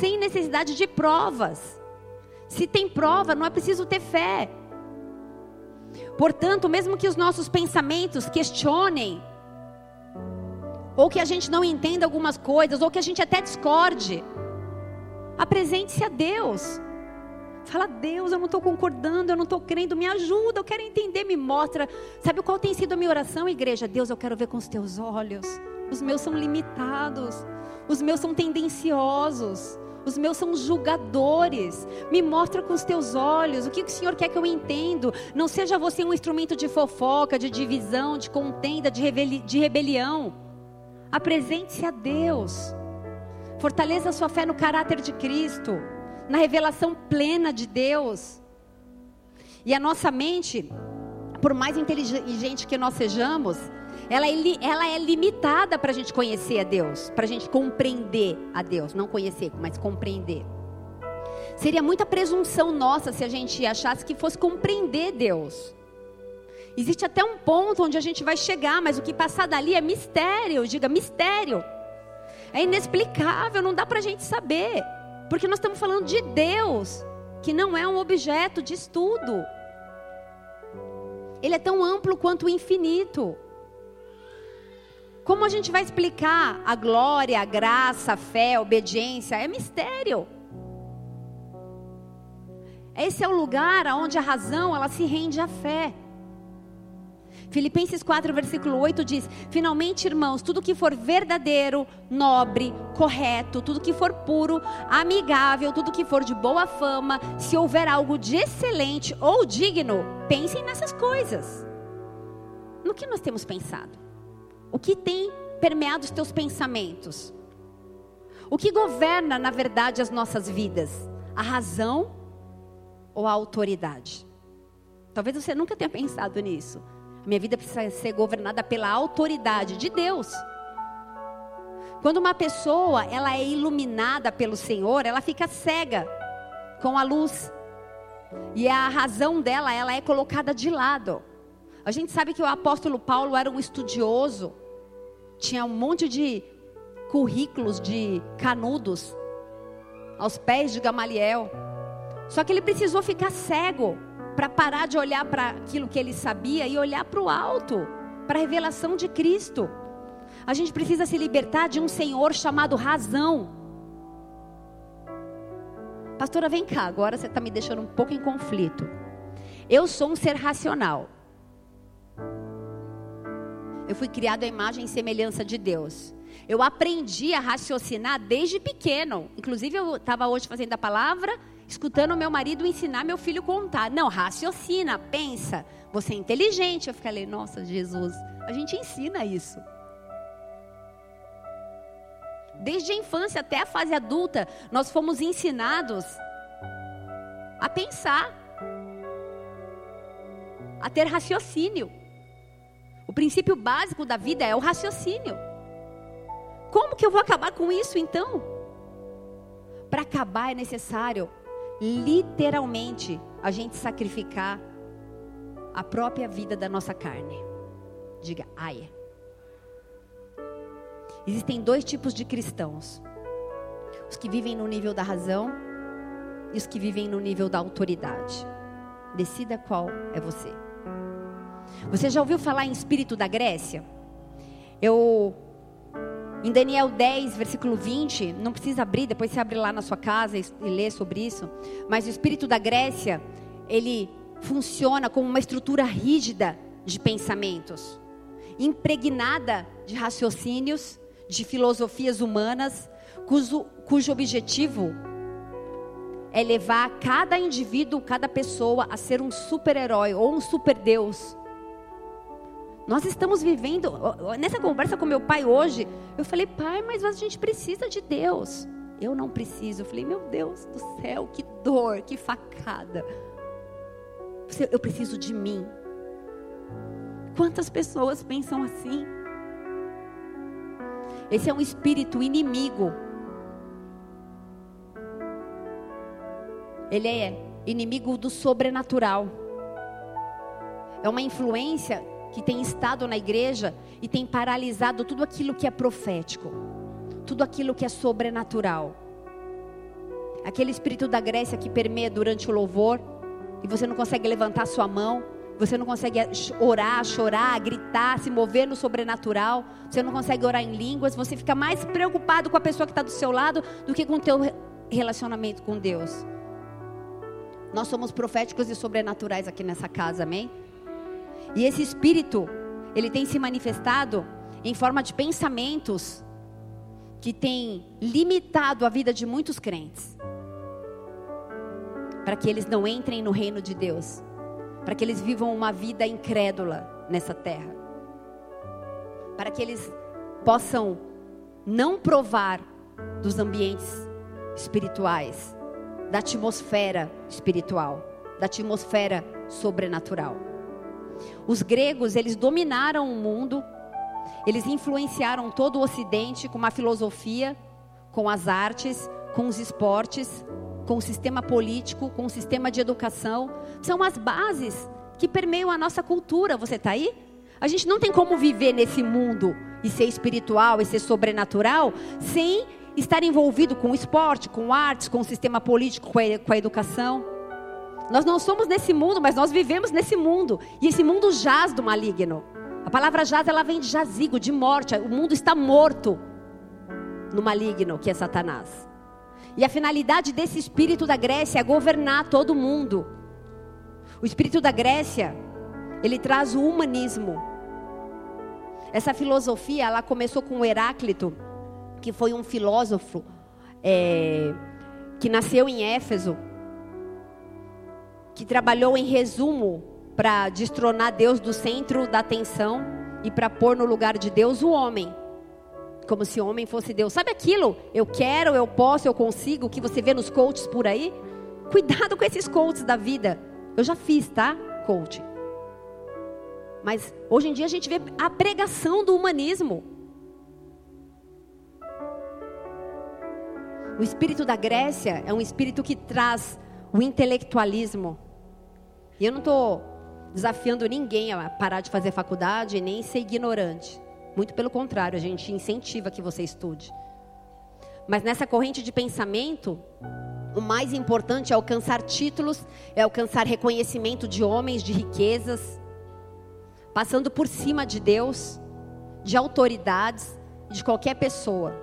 Sem necessidade de provas. Se tem prova, não é preciso ter fé. Portanto, mesmo que os nossos pensamentos questionem ou que a gente não entenda algumas coisas, ou que a gente até discorde, apresente-se a Deus. Fala, Deus, eu não estou concordando, eu não estou crendo, me ajuda, eu quero entender, me mostra. Sabe qual tem sido a minha oração, igreja? Deus, eu quero ver com os teus olhos. Os meus são limitados, os meus são tendenciosos, os meus são julgadores. Me mostra com os teus olhos o que o Senhor quer que eu entenda. Não seja você um instrumento de fofoca, de divisão, de contenda, de, rebeli de rebelião. Apresente-se a Deus. Fortaleça a sua fé no caráter de Cristo, na revelação plena de Deus. E a nossa mente, por mais inteligente que nós sejamos, ela é, ela é limitada para a gente conhecer a Deus, para a gente compreender a Deus. Não conhecer, mas compreender. Seria muita presunção nossa se a gente achasse que fosse compreender Deus. Existe até um ponto onde a gente vai chegar, mas o que passar dali é mistério. Diga mistério. É inexplicável, não dá para a gente saber. Porque nós estamos falando de Deus, que não é um objeto de estudo. Ele é tão amplo quanto o infinito. Como a gente vai explicar a glória, a graça, a fé, a obediência? É mistério. Esse é o lugar onde a razão ela se rende à fé. Filipenses 4, versículo 8 diz: Finalmente, irmãos, tudo que for verdadeiro, nobre, correto, tudo que for puro, amigável, tudo que for de boa fama, se houver algo de excelente ou digno, pensem nessas coisas. No que nós temos pensado? O que tem permeado os teus pensamentos? O que governa, na verdade, as nossas vidas? A razão ou a autoridade? Talvez você nunca tenha pensado nisso. Minha vida precisa ser governada pela autoridade de Deus. Quando uma pessoa ela é iluminada pelo Senhor, ela fica cega com a luz. E a razão dela, ela é colocada de lado. A gente sabe que o apóstolo Paulo era um estudioso, tinha um monte de currículos de canudos aos pés de Gamaliel. Só que ele precisou ficar cego para parar de olhar para aquilo que ele sabia e olhar para o alto, para a revelação de Cristo. A gente precisa se libertar de um Senhor chamado razão. Pastora, vem cá, agora você está me deixando um pouco em conflito. Eu sou um ser racional. Eu fui criado à imagem e semelhança de Deus. Eu aprendi a raciocinar desde pequeno. Inclusive, eu estava hoje fazendo a palavra escutando meu marido ensinar meu filho contar. Não, raciocina, pensa. Você é inteligente. Eu falei, nossa, Jesus, a gente ensina isso. Desde a infância até a fase adulta, nós fomos ensinados a pensar, a ter raciocínio. O princípio básico da vida é o raciocínio. Como que eu vou acabar com isso então? Para acabar é necessário literalmente a gente sacrificar a própria vida da nossa carne. Diga, ai. Existem dois tipos de cristãos: os que vivem no nível da razão e os que vivem no nível da autoridade. Decida qual é você. Você já ouviu falar em espírito da Grécia? Eu em Daniel 10, versículo 20, não precisa abrir, depois você abre lá na sua casa e, lê sobre isso. Mas o espírito da Grécia, ele funciona como uma estrutura rígida de pensamentos, impregnada de raciocínios, de filosofias humanas, cujo, cujo objetivo é levar cada indivíduo, cada pessoa a ser um super-herói ou um super-deus nós estamos vivendo, nessa conversa com meu pai hoje, eu falei, pai, mas a gente precisa de Deus. Eu não preciso. Eu falei, meu Deus do céu, que dor, que facada. Eu preciso de mim. Quantas pessoas pensam assim? Esse é um espírito inimigo. Ele é inimigo do sobrenatural. É uma influência que tem estado na igreja e tem paralisado tudo aquilo que é profético, tudo aquilo que é sobrenatural. Aquele espírito da Grécia que permeia durante o louvor e você não consegue levantar sua mão, você não consegue orar, chorar, gritar, se mover no sobrenatural, você não consegue orar em línguas, você fica mais preocupado com a pessoa que está do seu lado do que com o teu relacionamento com Deus. Nós somos proféticos e sobrenaturais aqui nessa casa, amém? E esse espírito, ele tem se manifestado em forma de pensamentos que tem limitado a vida de muitos crentes. Para que eles não entrem no reino de Deus. Para que eles vivam uma vida incrédula nessa terra. Para que eles possam não provar dos ambientes espirituais, da atmosfera espiritual, da atmosfera sobrenatural. Os gregos, eles dominaram o mundo, eles influenciaram todo o ocidente com uma filosofia, com as artes, com os esportes, com o sistema político, com o sistema de educação. São as bases que permeiam a nossa cultura. Você está aí? A gente não tem como viver nesse mundo e ser espiritual e ser sobrenatural sem estar envolvido com o esporte, com artes, com o sistema político, a, com a educação. Nós não somos nesse mundo, mas nós vivemos nesse mundo. E esse mundo jaz do maligno. A palavra jaz, ela vem de jazigo, de morte. O mundo está morto no maligno, que é Satanás. E a finalidade desse espírito da Grécia é governar todo mundo. O espírito da Grécia, ele traz o humanismo. Essa filosofia, ela começou com Heráclito, que foi um filósofo é, que nasceu em Éfeso, que trabalhou em resumo para destronar Deus do centro da atenção e para pôr no lugar de Deus o homem. Como se o homem fosse Deus. Sabe aquilo? Eu quero, eu posso, eu consigo, que você vê nos coaches por aí? Cuidado com esses coaches da vida. Eu já fiz, tá? Coach. Mas hoje em dia a gente vê a pregação do humanismo. O espírito da Grécia é um espírito que traz o intelectualismo. E eu não estou desafiando ninguém a parar de fazer faculdade nem ser ignorante. Muito pelo contrário, a gente incentiva que você estude. Mas nessa corrente de pensamento, o mais importante é alcançar títulos, é alcançar reconhecimento de homens, de riquezas, passando por cima de Deus, de autoridades, de qualquer pessoa.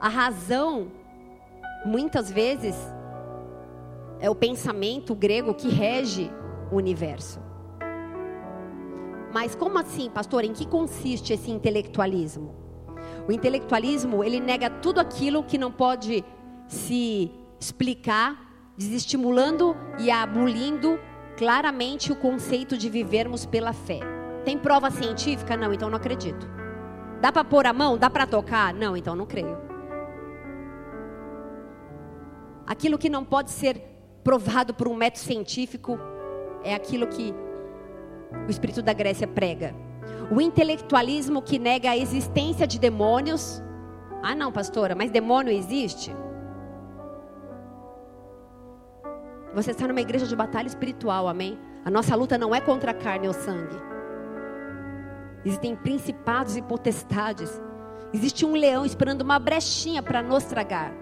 A razão, muitas vezes, é o pensamento grego que rege o universo. Mas como assim, pastor? Em que consiste esse intelectualismo? O intelectualismo, ele nega tudo aquilo que não pode se explicar, desestimulando e abolindo claramente o conceito de vivermos pela fé. Tem prova científica? Não, então não acredito. Dá para pôr a mão? Dá para tocar? Não, então não creio. Aquilo que não pode ser provado por um método científico é aquilo que o espírito da Grécia prega. O intelectualismo que nega a existência de demônios. Ah, não, pastora, mas demônio existe? Você está numa igreja de batalha espiritual, amém? A nossa luta não é contra a carne ou sangue. Existem principados e potestades. Existe um leão esperando uma brechinha para nos tragar.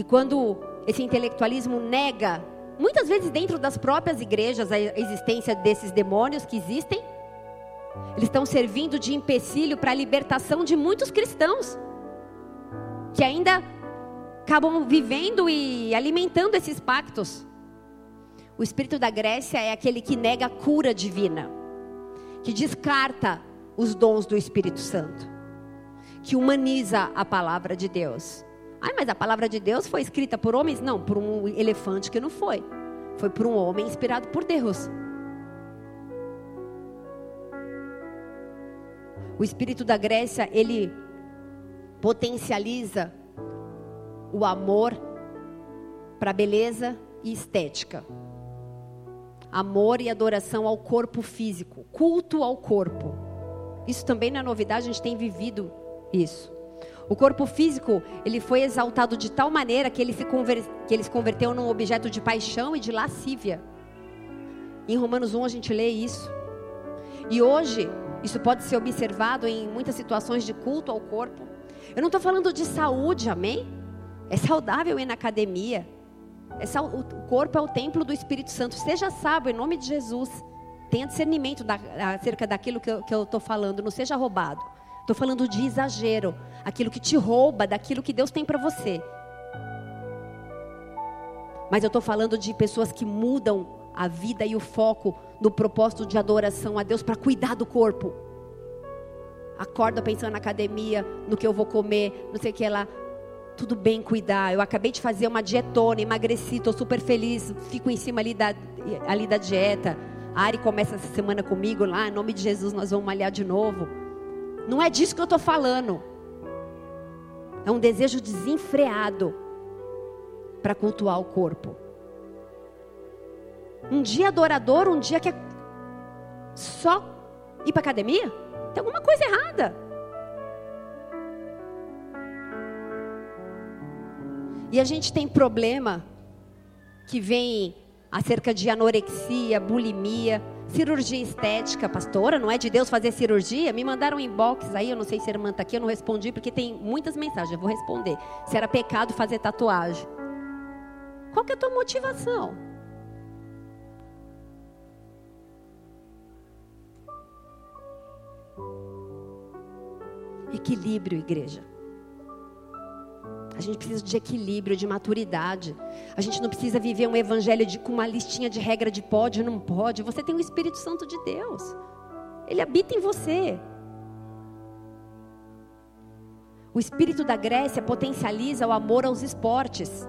E quando esse intelectualismo nega, muitas vezes dentro das próprias igrejas, a existência desses demônios que existem, eles estão servindo de empecilho para a libertação de muitos cristãos que ainda acabam vivendo e alimentando esses pactos. O espírito da Grécia é aquele que nega a cura divina, que descarta os dons do Espírito Santo, que humaniza a palavra de Deus. Ai, mas a palavra de Deus foi escrita por homens? Não, por um elefante que não foi. Foi por um homem inspirado por Deus. O espírito da Grécia, ele potencializa o amor para beleza e estética. Amor e adoração ao corpo físico, culto ao corpo. Isso também não é novidade, a gente tem vivido isso. O corpo físico, ele foi exaltado de tal maneira que ele se, conver... que ele se converteu num objeto de paixão e de lascívia. Em Romanos 1 a gente lê isso. E hoje, isso pode ser observado em muitas situações de culto ao corpo. Eu não estou falando de saúde, amém? É saudável ir na academia. É sal... O corpo é o templo do Espírito Santo. Seja sábio em nome de Jesus. Tenha discernimento da... acerca daquilo que eu estou falando. Não seja roubado. Estou falando de exagero. Aquilo que te rouba daquilo que Deus tem para você. Mas eu estou falando de pessoas que mudam a vida e o foco no propósito de adoração a Deus para cuidar do corpo. Acorda pensando na academia, no que eu vou comer, não sei o que lá tudo bem cuidar. Eu acabei de fazer uma dietona, emagreci, estou super feliz, fico em cima ali da, ali da dieta. A Ari começa essa semana comigo lá, em nome de Jesus nós vamos malhar de novo. Não é disso que eu estou falando. É um desejo desenfreado para cultuar o corpo. Um dia adorador, um dia que é só ir para academia? Tem alguma coisa errada. E a gente tem problema que vem acerca de anorexia, bulimia, cirurgia estética, pastora, não é de Deus fazer cirurgia? Me mandaram um inbox aí, eu não sei se a irmã está aqui, eu não respondi porque tem muitas mensagens, eu vou responder. Se era pecado fazer tatuagem. Qual que é a tua motivação? Equilíbrio, igreja. A gente precisa de equilíbrio, de maturidade. A gente não precisa viver um evangelho de, com uma listinha de regra de pode ou não pode. Você tem o Espírito Santo de Deus. Ele habita em você. O espírito da Grécia potencializa o amor aos esportes.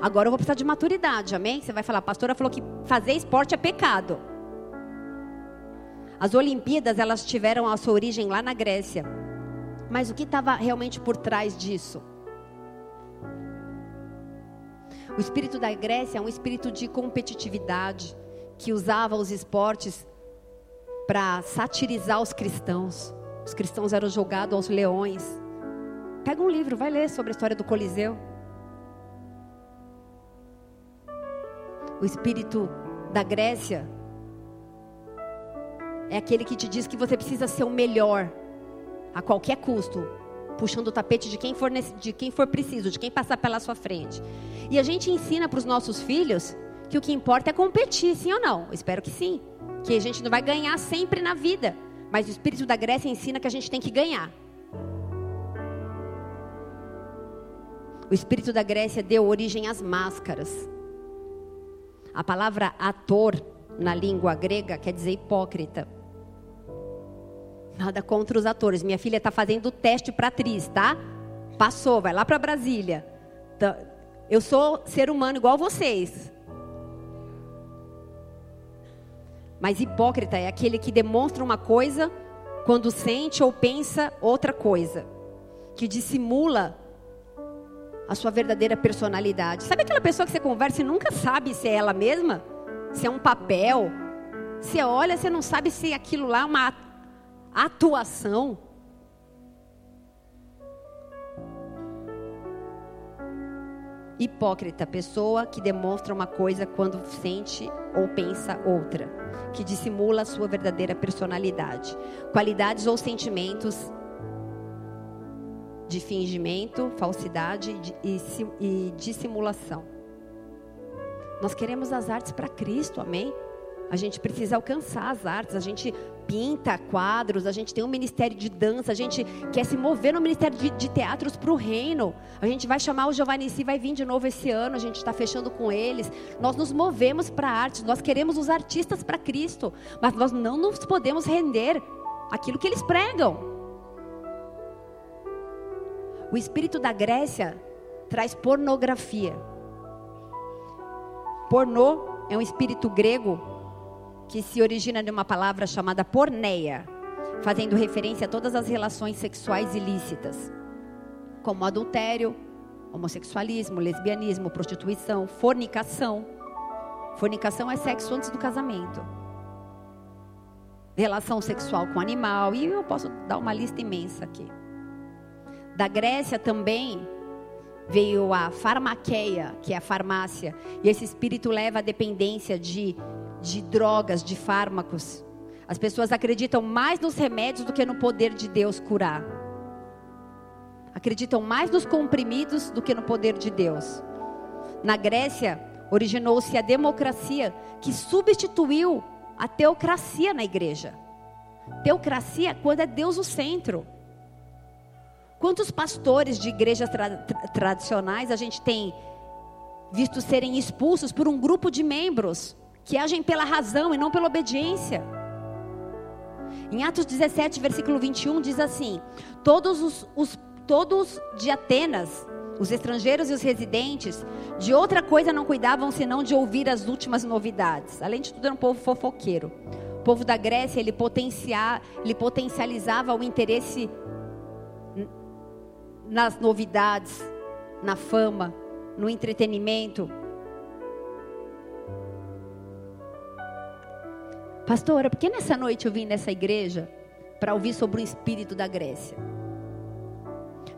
Agora eu vou precisar de maturidade, amém? Você vai falar, a pastora falou que fazer esporte é pecado. As Olimpíadas, elas tiveram a sua origem lá na Grécia. Mas o que estava realmente por trás disso? O espírito da Grécia é um espírito de competitividade que usava os esportes para satirizar os cristãos. Os cristãos eram jogados aos leões. Pega um livro, vai ler sobre a história do Coliseu. O espírito da Grécia é aquele que te diz que você precisa ser o melhor a qualquer custo, puxando o tapete de quem for, de quem for preciso, de quem passar pela sua frente. E a gente ensina para os nossos filhos que o que importa é competir, sim ou não? Eu espero que sim. Que a gente não vai ganhar sempre na vida. Mas o espírito da Grécia ensina que a gente tem que ganhar. O espírito da Grécia deu origem às máscaras. A palavra ator na língua grega quer dizer hipócrita. Nada contra os atores. Minha filha está fazendo teste para atriz, tá? Passou, vai lá para Brasília. Tá, eu sou ser humano igual vocês. Mas hipócrita é aquele que demonstra uma coisa quando sente ou pensa outra coisa. Que dissimula a sua verdadeira personalidade. Sabe aquela pessoa que você conversa e nunca sabe se é ela mesma? Se é um papel? Você olha, você não sabe se aquilo lá é uma atuação. Hipócrita, pessoa que demonstra uma coisa quando sente ou pensa outra, que dissimula a sua verdadeira personalidade, qualidades ou sentimentos de fingimento, falsidade e, dissimulação. Nós queremos as artes para Cristo, amém? A gente precisa alcançar as artes, a gente pinta quadros, a gente tem um ministério de dança, a gente quer se mover no ministério de, de teatros para o reino. A gente vai chamar o Giovanni Si, vai vir de novo esse ano, a gente está fechando com eles. Nós nos movemos para a arte, nós queremos os artistas para Cristo, mas nós não nos podemos render aquilo que eles pregam. O espírito da Grécia traz pornografia. Pornô é um espírito grego que se origina de uma palavra chamada porneia, fazendo referência a todas as relações sexuais ilícitas, como adultério, homossexualismo, lesbianismo, prostituição, fornicação. Fornicação é sexo antes do casamento. Relação sexual com animal, e eu posso dar uma lista imensa aqui. Da Grécia também veio a farmaqueia, que é a farmácia, e esse espírito leva à dependência de de drogas, de fármacos. As pessoas acreditam mais nos remédios do que no poder de Deus curar. Acreditam mais nos comprimidos do que no poder de Deus. Na Grécia, originou-se a democracia que substituiu a teocracia na igreja. Teocracia é quando é Deus o centro. Quantos pastores de igrejas tra tradicionais a gente tem visto serem expulsos por um grupo de membros que agem pela razão e não pela obediência. Em Atos 17, versículo 21, diz assim: Todos os, os todos de Atenas, os estrangeiros e os residentes, de outra coisa não cuidavam senão de ouvir as últimas novidades. Além de tudo, era um povo fofoqueiro. O povo da Grécia, ele, potencia, ele potencializava o interesse nas novidades, na fama, no entretenimento. Pastora, por que nessa noite eu vim nessa igreja para ouvir sobre o espírito da Grécia?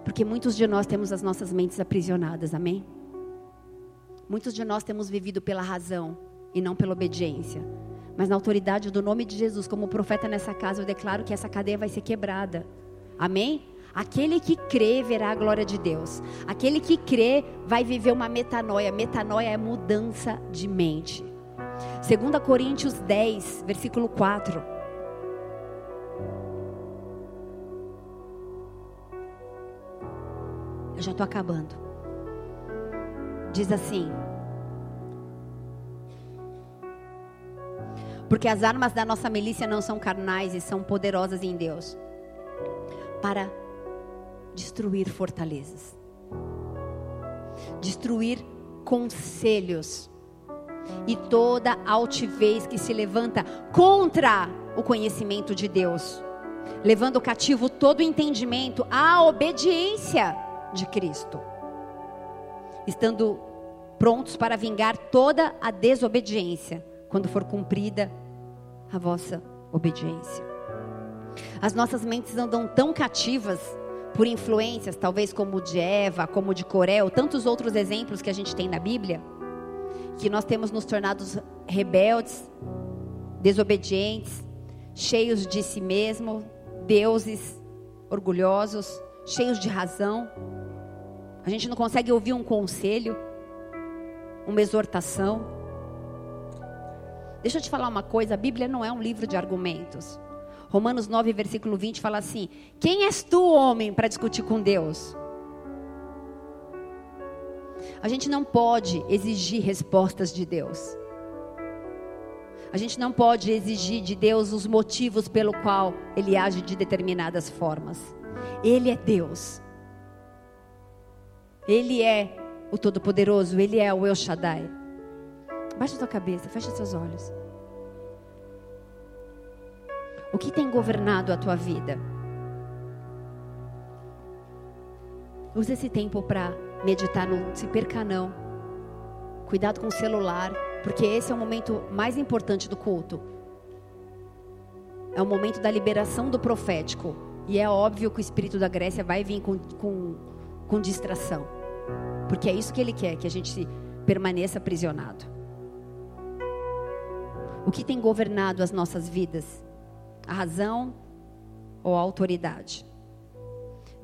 Porque muitos de nós temos as nossas mentes aprisionadas, amém? Muitos de nós temos vivido pela razão e não pela obediência. Mas na autoridade do nome de Jesus, como profeta nessa casa, eu declaro que essa cadeia vai ser quebrada. Amém? Aquele que crê verá a glória de Deus. Aquele que crê vai viver uma metanoia. Metanoia é mudança de mente. 2 Coríntios 10, versículo 4. Eu já estou acabando. Diz assim: Porque as armas da nossa milícia não são carnais e são poderosas em Deus para destruir fortalezas, destruir conselhos e toda altivez que se levanta contra o conhecimento de Deus, levando cativo todo o entendimento à obediência de Cristo, estando prontos para vingar toda a desobediência quando for cumprida a vossa obediência. As nossas mentes andam tão cativas por influências, talvez como de Eva, como de Coré, ou tantos outros exemplos que a gente tem na Bíblia, que nós temos nos tornado rebeldes, desobedientes, cheios de si mesmo, deuses, orgulhosos, cheios de razão. A gente não consegue ouvir um conselho, uma exortação. Deixa eu te falar uma coisa: a Bíblia não é um livro de argumentos. Romanos 9, versículo 20 fala assim: Quem és tu, homem, para discutir com Deus? A gente não pode exigir respostas de Deus. A gente não pode exigir de Deus os motivos pelo qual ele age de determinadas formas. Ele é Deus. Ele é o Todo-Poderoso, ele é o El Shaddai. Baixa a tua cabeça, fecha seus olhos. O que tem governado a tua vida? Use esse tempo para meditar, não se perca não. Cuidado com o celular, porque esse é o momento mais importante do culto. É o momento da liberação do profético. E é óbvio que o espírito da Grécia vai vir com, com, com distração. Porque é isso que ele quer, que a gente permaneça aprisionado. O que tem governado as nossas vidas? A razão ou a autoridade?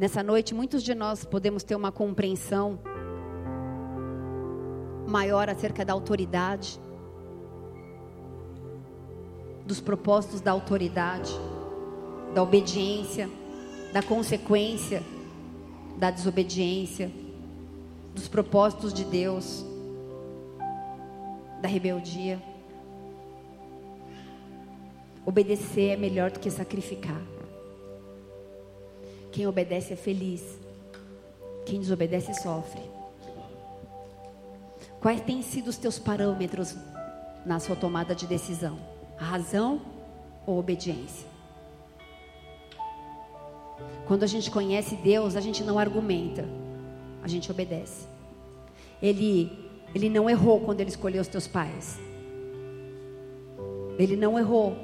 Nessa noite, muitos de nós podemos ter uma compreensão maior acerca da autoridade, dos propósitos da autoridade, da obediência, da consequência da desobediência, dos propósitos de Deus, da rebeldia. Obedecer é melhor do que sacrificar. Quem obedece é feliz. Quem desobedece sofre. Quais têm sido os teus parâmetros na sua tomada de decisão? A razão ou obediência? Quando a gente conhece Deus, a gente não argumenta, a gente obedece. Ele, ele não errou quando ele escolheu os teus pais. Ele não errou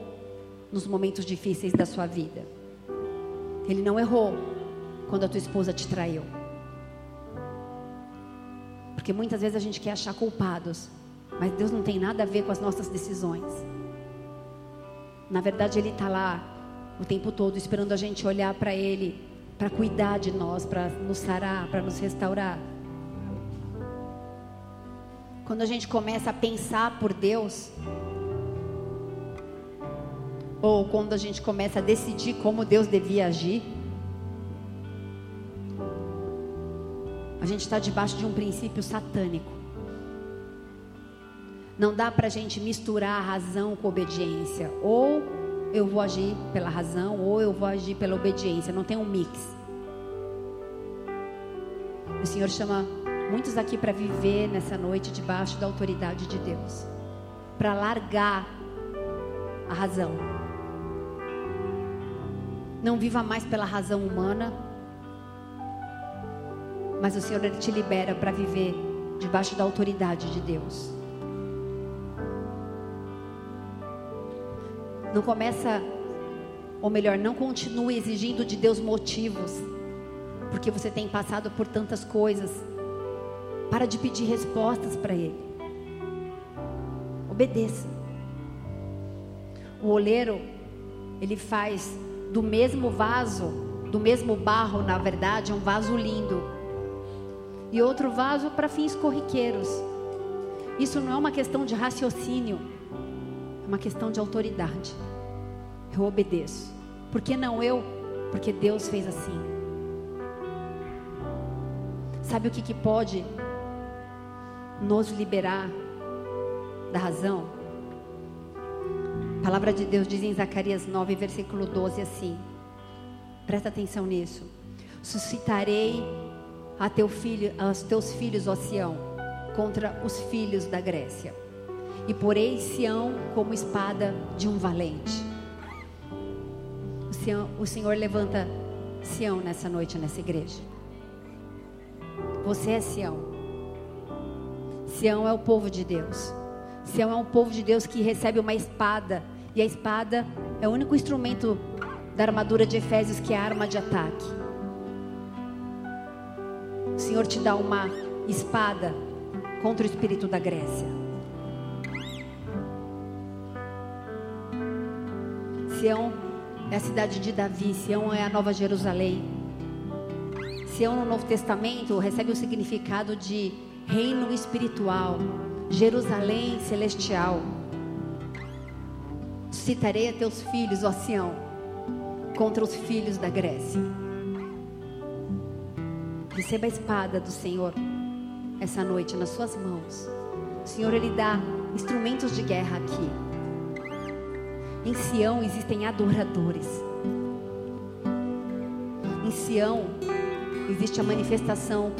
nos momentos difíceis da sua vida. Ele não errou quando a tua esposa te traiu. Porque muitas vezes a gente quer achar culpados, mas Deus não tem nada a ver com as nossas decisões. Na verdade, Ele está lá o tempo todo esperando a gente olhar para Ele, para cuidar de nós, para nos sarar, para nos restaurar. Quando a gente começa a pensar por Deus, ou quando a gente começa a decidir como Deus devia agir, a gente está debaixo de um princípio satânico. Não dá para a gente misturar a razão com a obediência. Ou eu vou agir pela razão, ou eu vou agir pela obediência. Não tem um mix. O Senhor chama muitos aqui para viver nessa noite debaixo da autoridade de Deus para largar a razão não viva mais pela razão humana. Mas o Senhor ele te libera para viver debaixo da autoridade de Deus. Não começa, ou melhor, não continue exigindo de Deus motivos porque você tem passado por tantas coisas. Para de pedir respostas para Ele. Obedeça. O oleiro, ele faz do mesmo vaso, do mesmo barro, na verdade, um vaso lindo. E outro vaso para fins corriqueiros. Isso não é uma questão de raciocínio, é uma questão de autoridade. Eu obedeço. Por que não eu? Porque Deus fez assim. Sabe o que, que pode nos liberar da razão? Palavra de Deus diz em Zacarias 9, versículo 12 assim. Presta atenção nisso. Suscitarei a teu filho, aos teus filhos, ó Sião, contra os filhos da Grécia. E porei Sião como espada de um valente. O, o Senhor levanta Sião nessa noite, nessa igreja. Você é Sião. Sião é o povo de Deus. Sião é um povo de Deus que recebe uma espada. E a espada é o único instrumento da armadura de Efésios que é arma de ataque. O Senhor te dá uma espada contra o espírito da Grécia. Sião é a cidade de Davi, Sião é a nova Jerusalém. Sião no Novo Testamento recebe o significado de reino espiritual, Jerusalém celestial. Citarei a teus filhos, ó Sião, contra os filhos da Grécia. Receba a espada do Senhor essa noite nas suas mãos. O Senhor ele dá instrumentos de guerra aqui. Em Sião existem adoradores. Em Sião existe a manifestação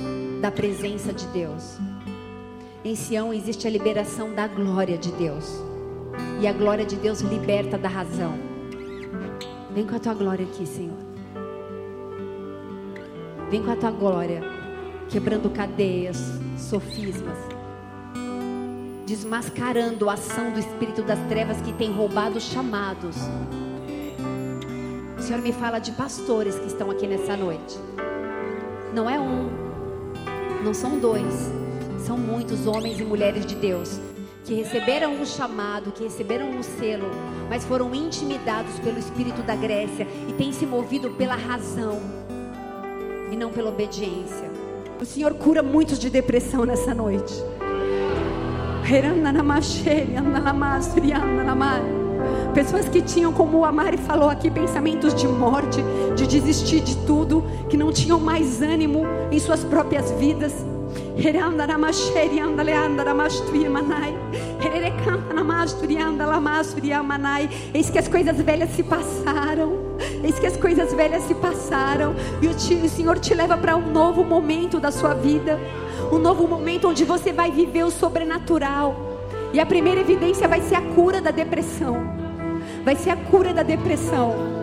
da presença de Deus. Em Sião existe a liberação da glória de Deus. E a glória de Deus liberta da razão. Vem com a tua glória aqui, Senhor. Vem com a tua glória, quebrando cadeias, sofismas, desmascarando a ação do espírito das trevas que tem roubado chamados. O Senhor me fala de pastores que estão aqui nessa noite. Não é um, não são dois, são muitos homens e mulheres de Deus que receberam um chamado, que receberam um selo, mas foram intimidados pelo espírito da Grécia e têm se movido pela razão e não pela obediência. O Senhor cura muitos de depressão nessa noite. Pessoas que tinham, como a Mari falou aqui, pensamentos de morte, de desistir de tudo, que não tinham mais ânimo em suas próprias vidas. Eis que as coisas velhas se passaram. Eis que as coisas velhas se passaram. E o Senhor te leva para um novo momento da sua vida. Um novo momento onde você vai viver o sobrenatural. E a primeira evidência vai ser a cura da depressão vai ser a cura da depressão.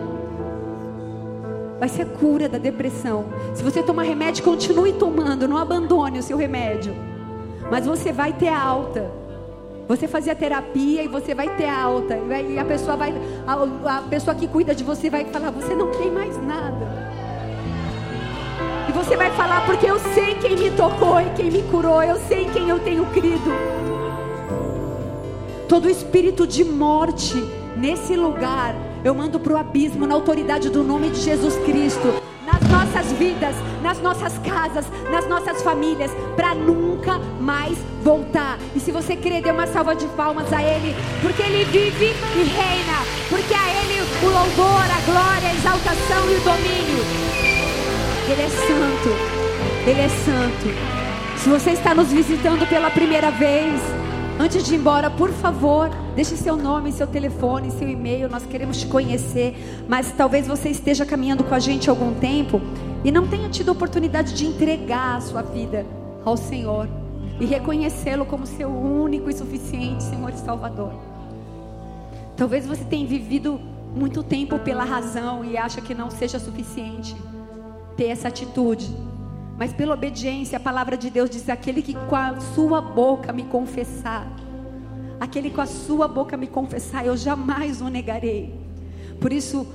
Vai ser a cura da depressão. Se você tomar remédio, continue tomando, não abandone o seu remédio. Mas você vai ter alta. Você fazia terapia e você vai ter alta. E a pessoa vai, a, a pessoa que cuida de você vai falar: você não tem mais nada. E você vai falar porque eu sei quem me tocou e quem me curou. Eu sei quem eu tenho crido. Todo espírito de morte Nesse lugar, eu mando para o abismo, na autoridade do nome de Jesus Cristo, nas nossas vidas, nas nossas casas, nas nossas famílias, para nunca mais voltar. E se você querer, dê uma salva de palmas a Ele, porque Ele vive e reina, porque a Ele o louvor, a glória, a exaltação e o domínio. Ele é santo, Ele é santo. Se você está nos visitando pela primeira vez, Antes de ir embora, por favor, deixe seu nome, seu telefone, seu e-mail. Nós queremos te conhecer. Mas talvez você esteja caminhando com a gente há algum tempo e não tenha tido oportunidade de entregar a sua vida ao Senhor e reconhecê-lo como seu único e suficiente Senhor e Salvador. Talvez você tenha vivido muito tempo pela razão e acha que não seja suficiente ter essa atitude. Mas pela obediência, a palavra de Deus diz: aquele que com a sua boca me confessar, aquele com a sua boca me confessar, eu jamais o negarei. Por isso,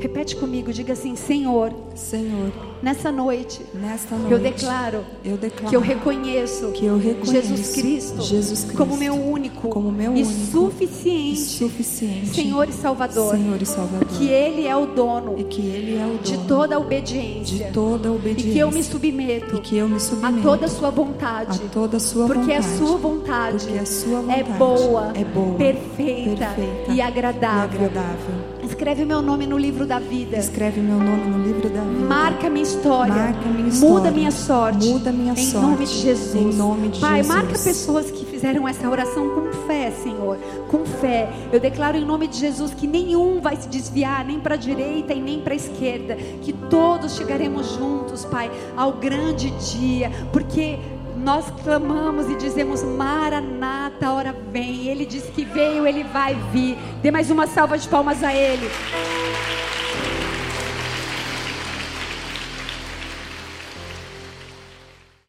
Repete comigo, diga assim: Senhor, Senhor, nessa noite, nesta noite eu declaro eu declaro que eu reconheço que eu reconheço Jesus Cristo, Jesus Cristo como meu único como meu e único suficiente e suficiente Senhor e Salvador, Senhor e Salvador. que Ele é o dono e que Ele é o dono de toda a obediência de toda a e obediência que eu me submeto e que eu me a submeto toda a sua vontade. a toda a sua Porque a vontade sua vontade, porque a sua é vontade boa, é boa perfeita, perfeita e agradável. e agradável. Escreve meu nome no livro da vida. Escreve meu nome no livro da vida. Marca minha história. Marca minha Muda história. minha sorte. Muda minha em sorte. nome de Jesus. Em nome de Pai, Jesus. marca pessoas que fizeram essa oração com fé, Senhor. Com fé. Eu declaro em nome de Jesus que nenhum vai se desviar, nem para a direita e nem para a esquerda. Que todos chegaremos juntos, Pai, ao grande dia. Porque nós clamamos e dizemos: Maranata, hora vem. Ele disse que veio, ele vai vir. Dê mais uma salva de palmas a Ele.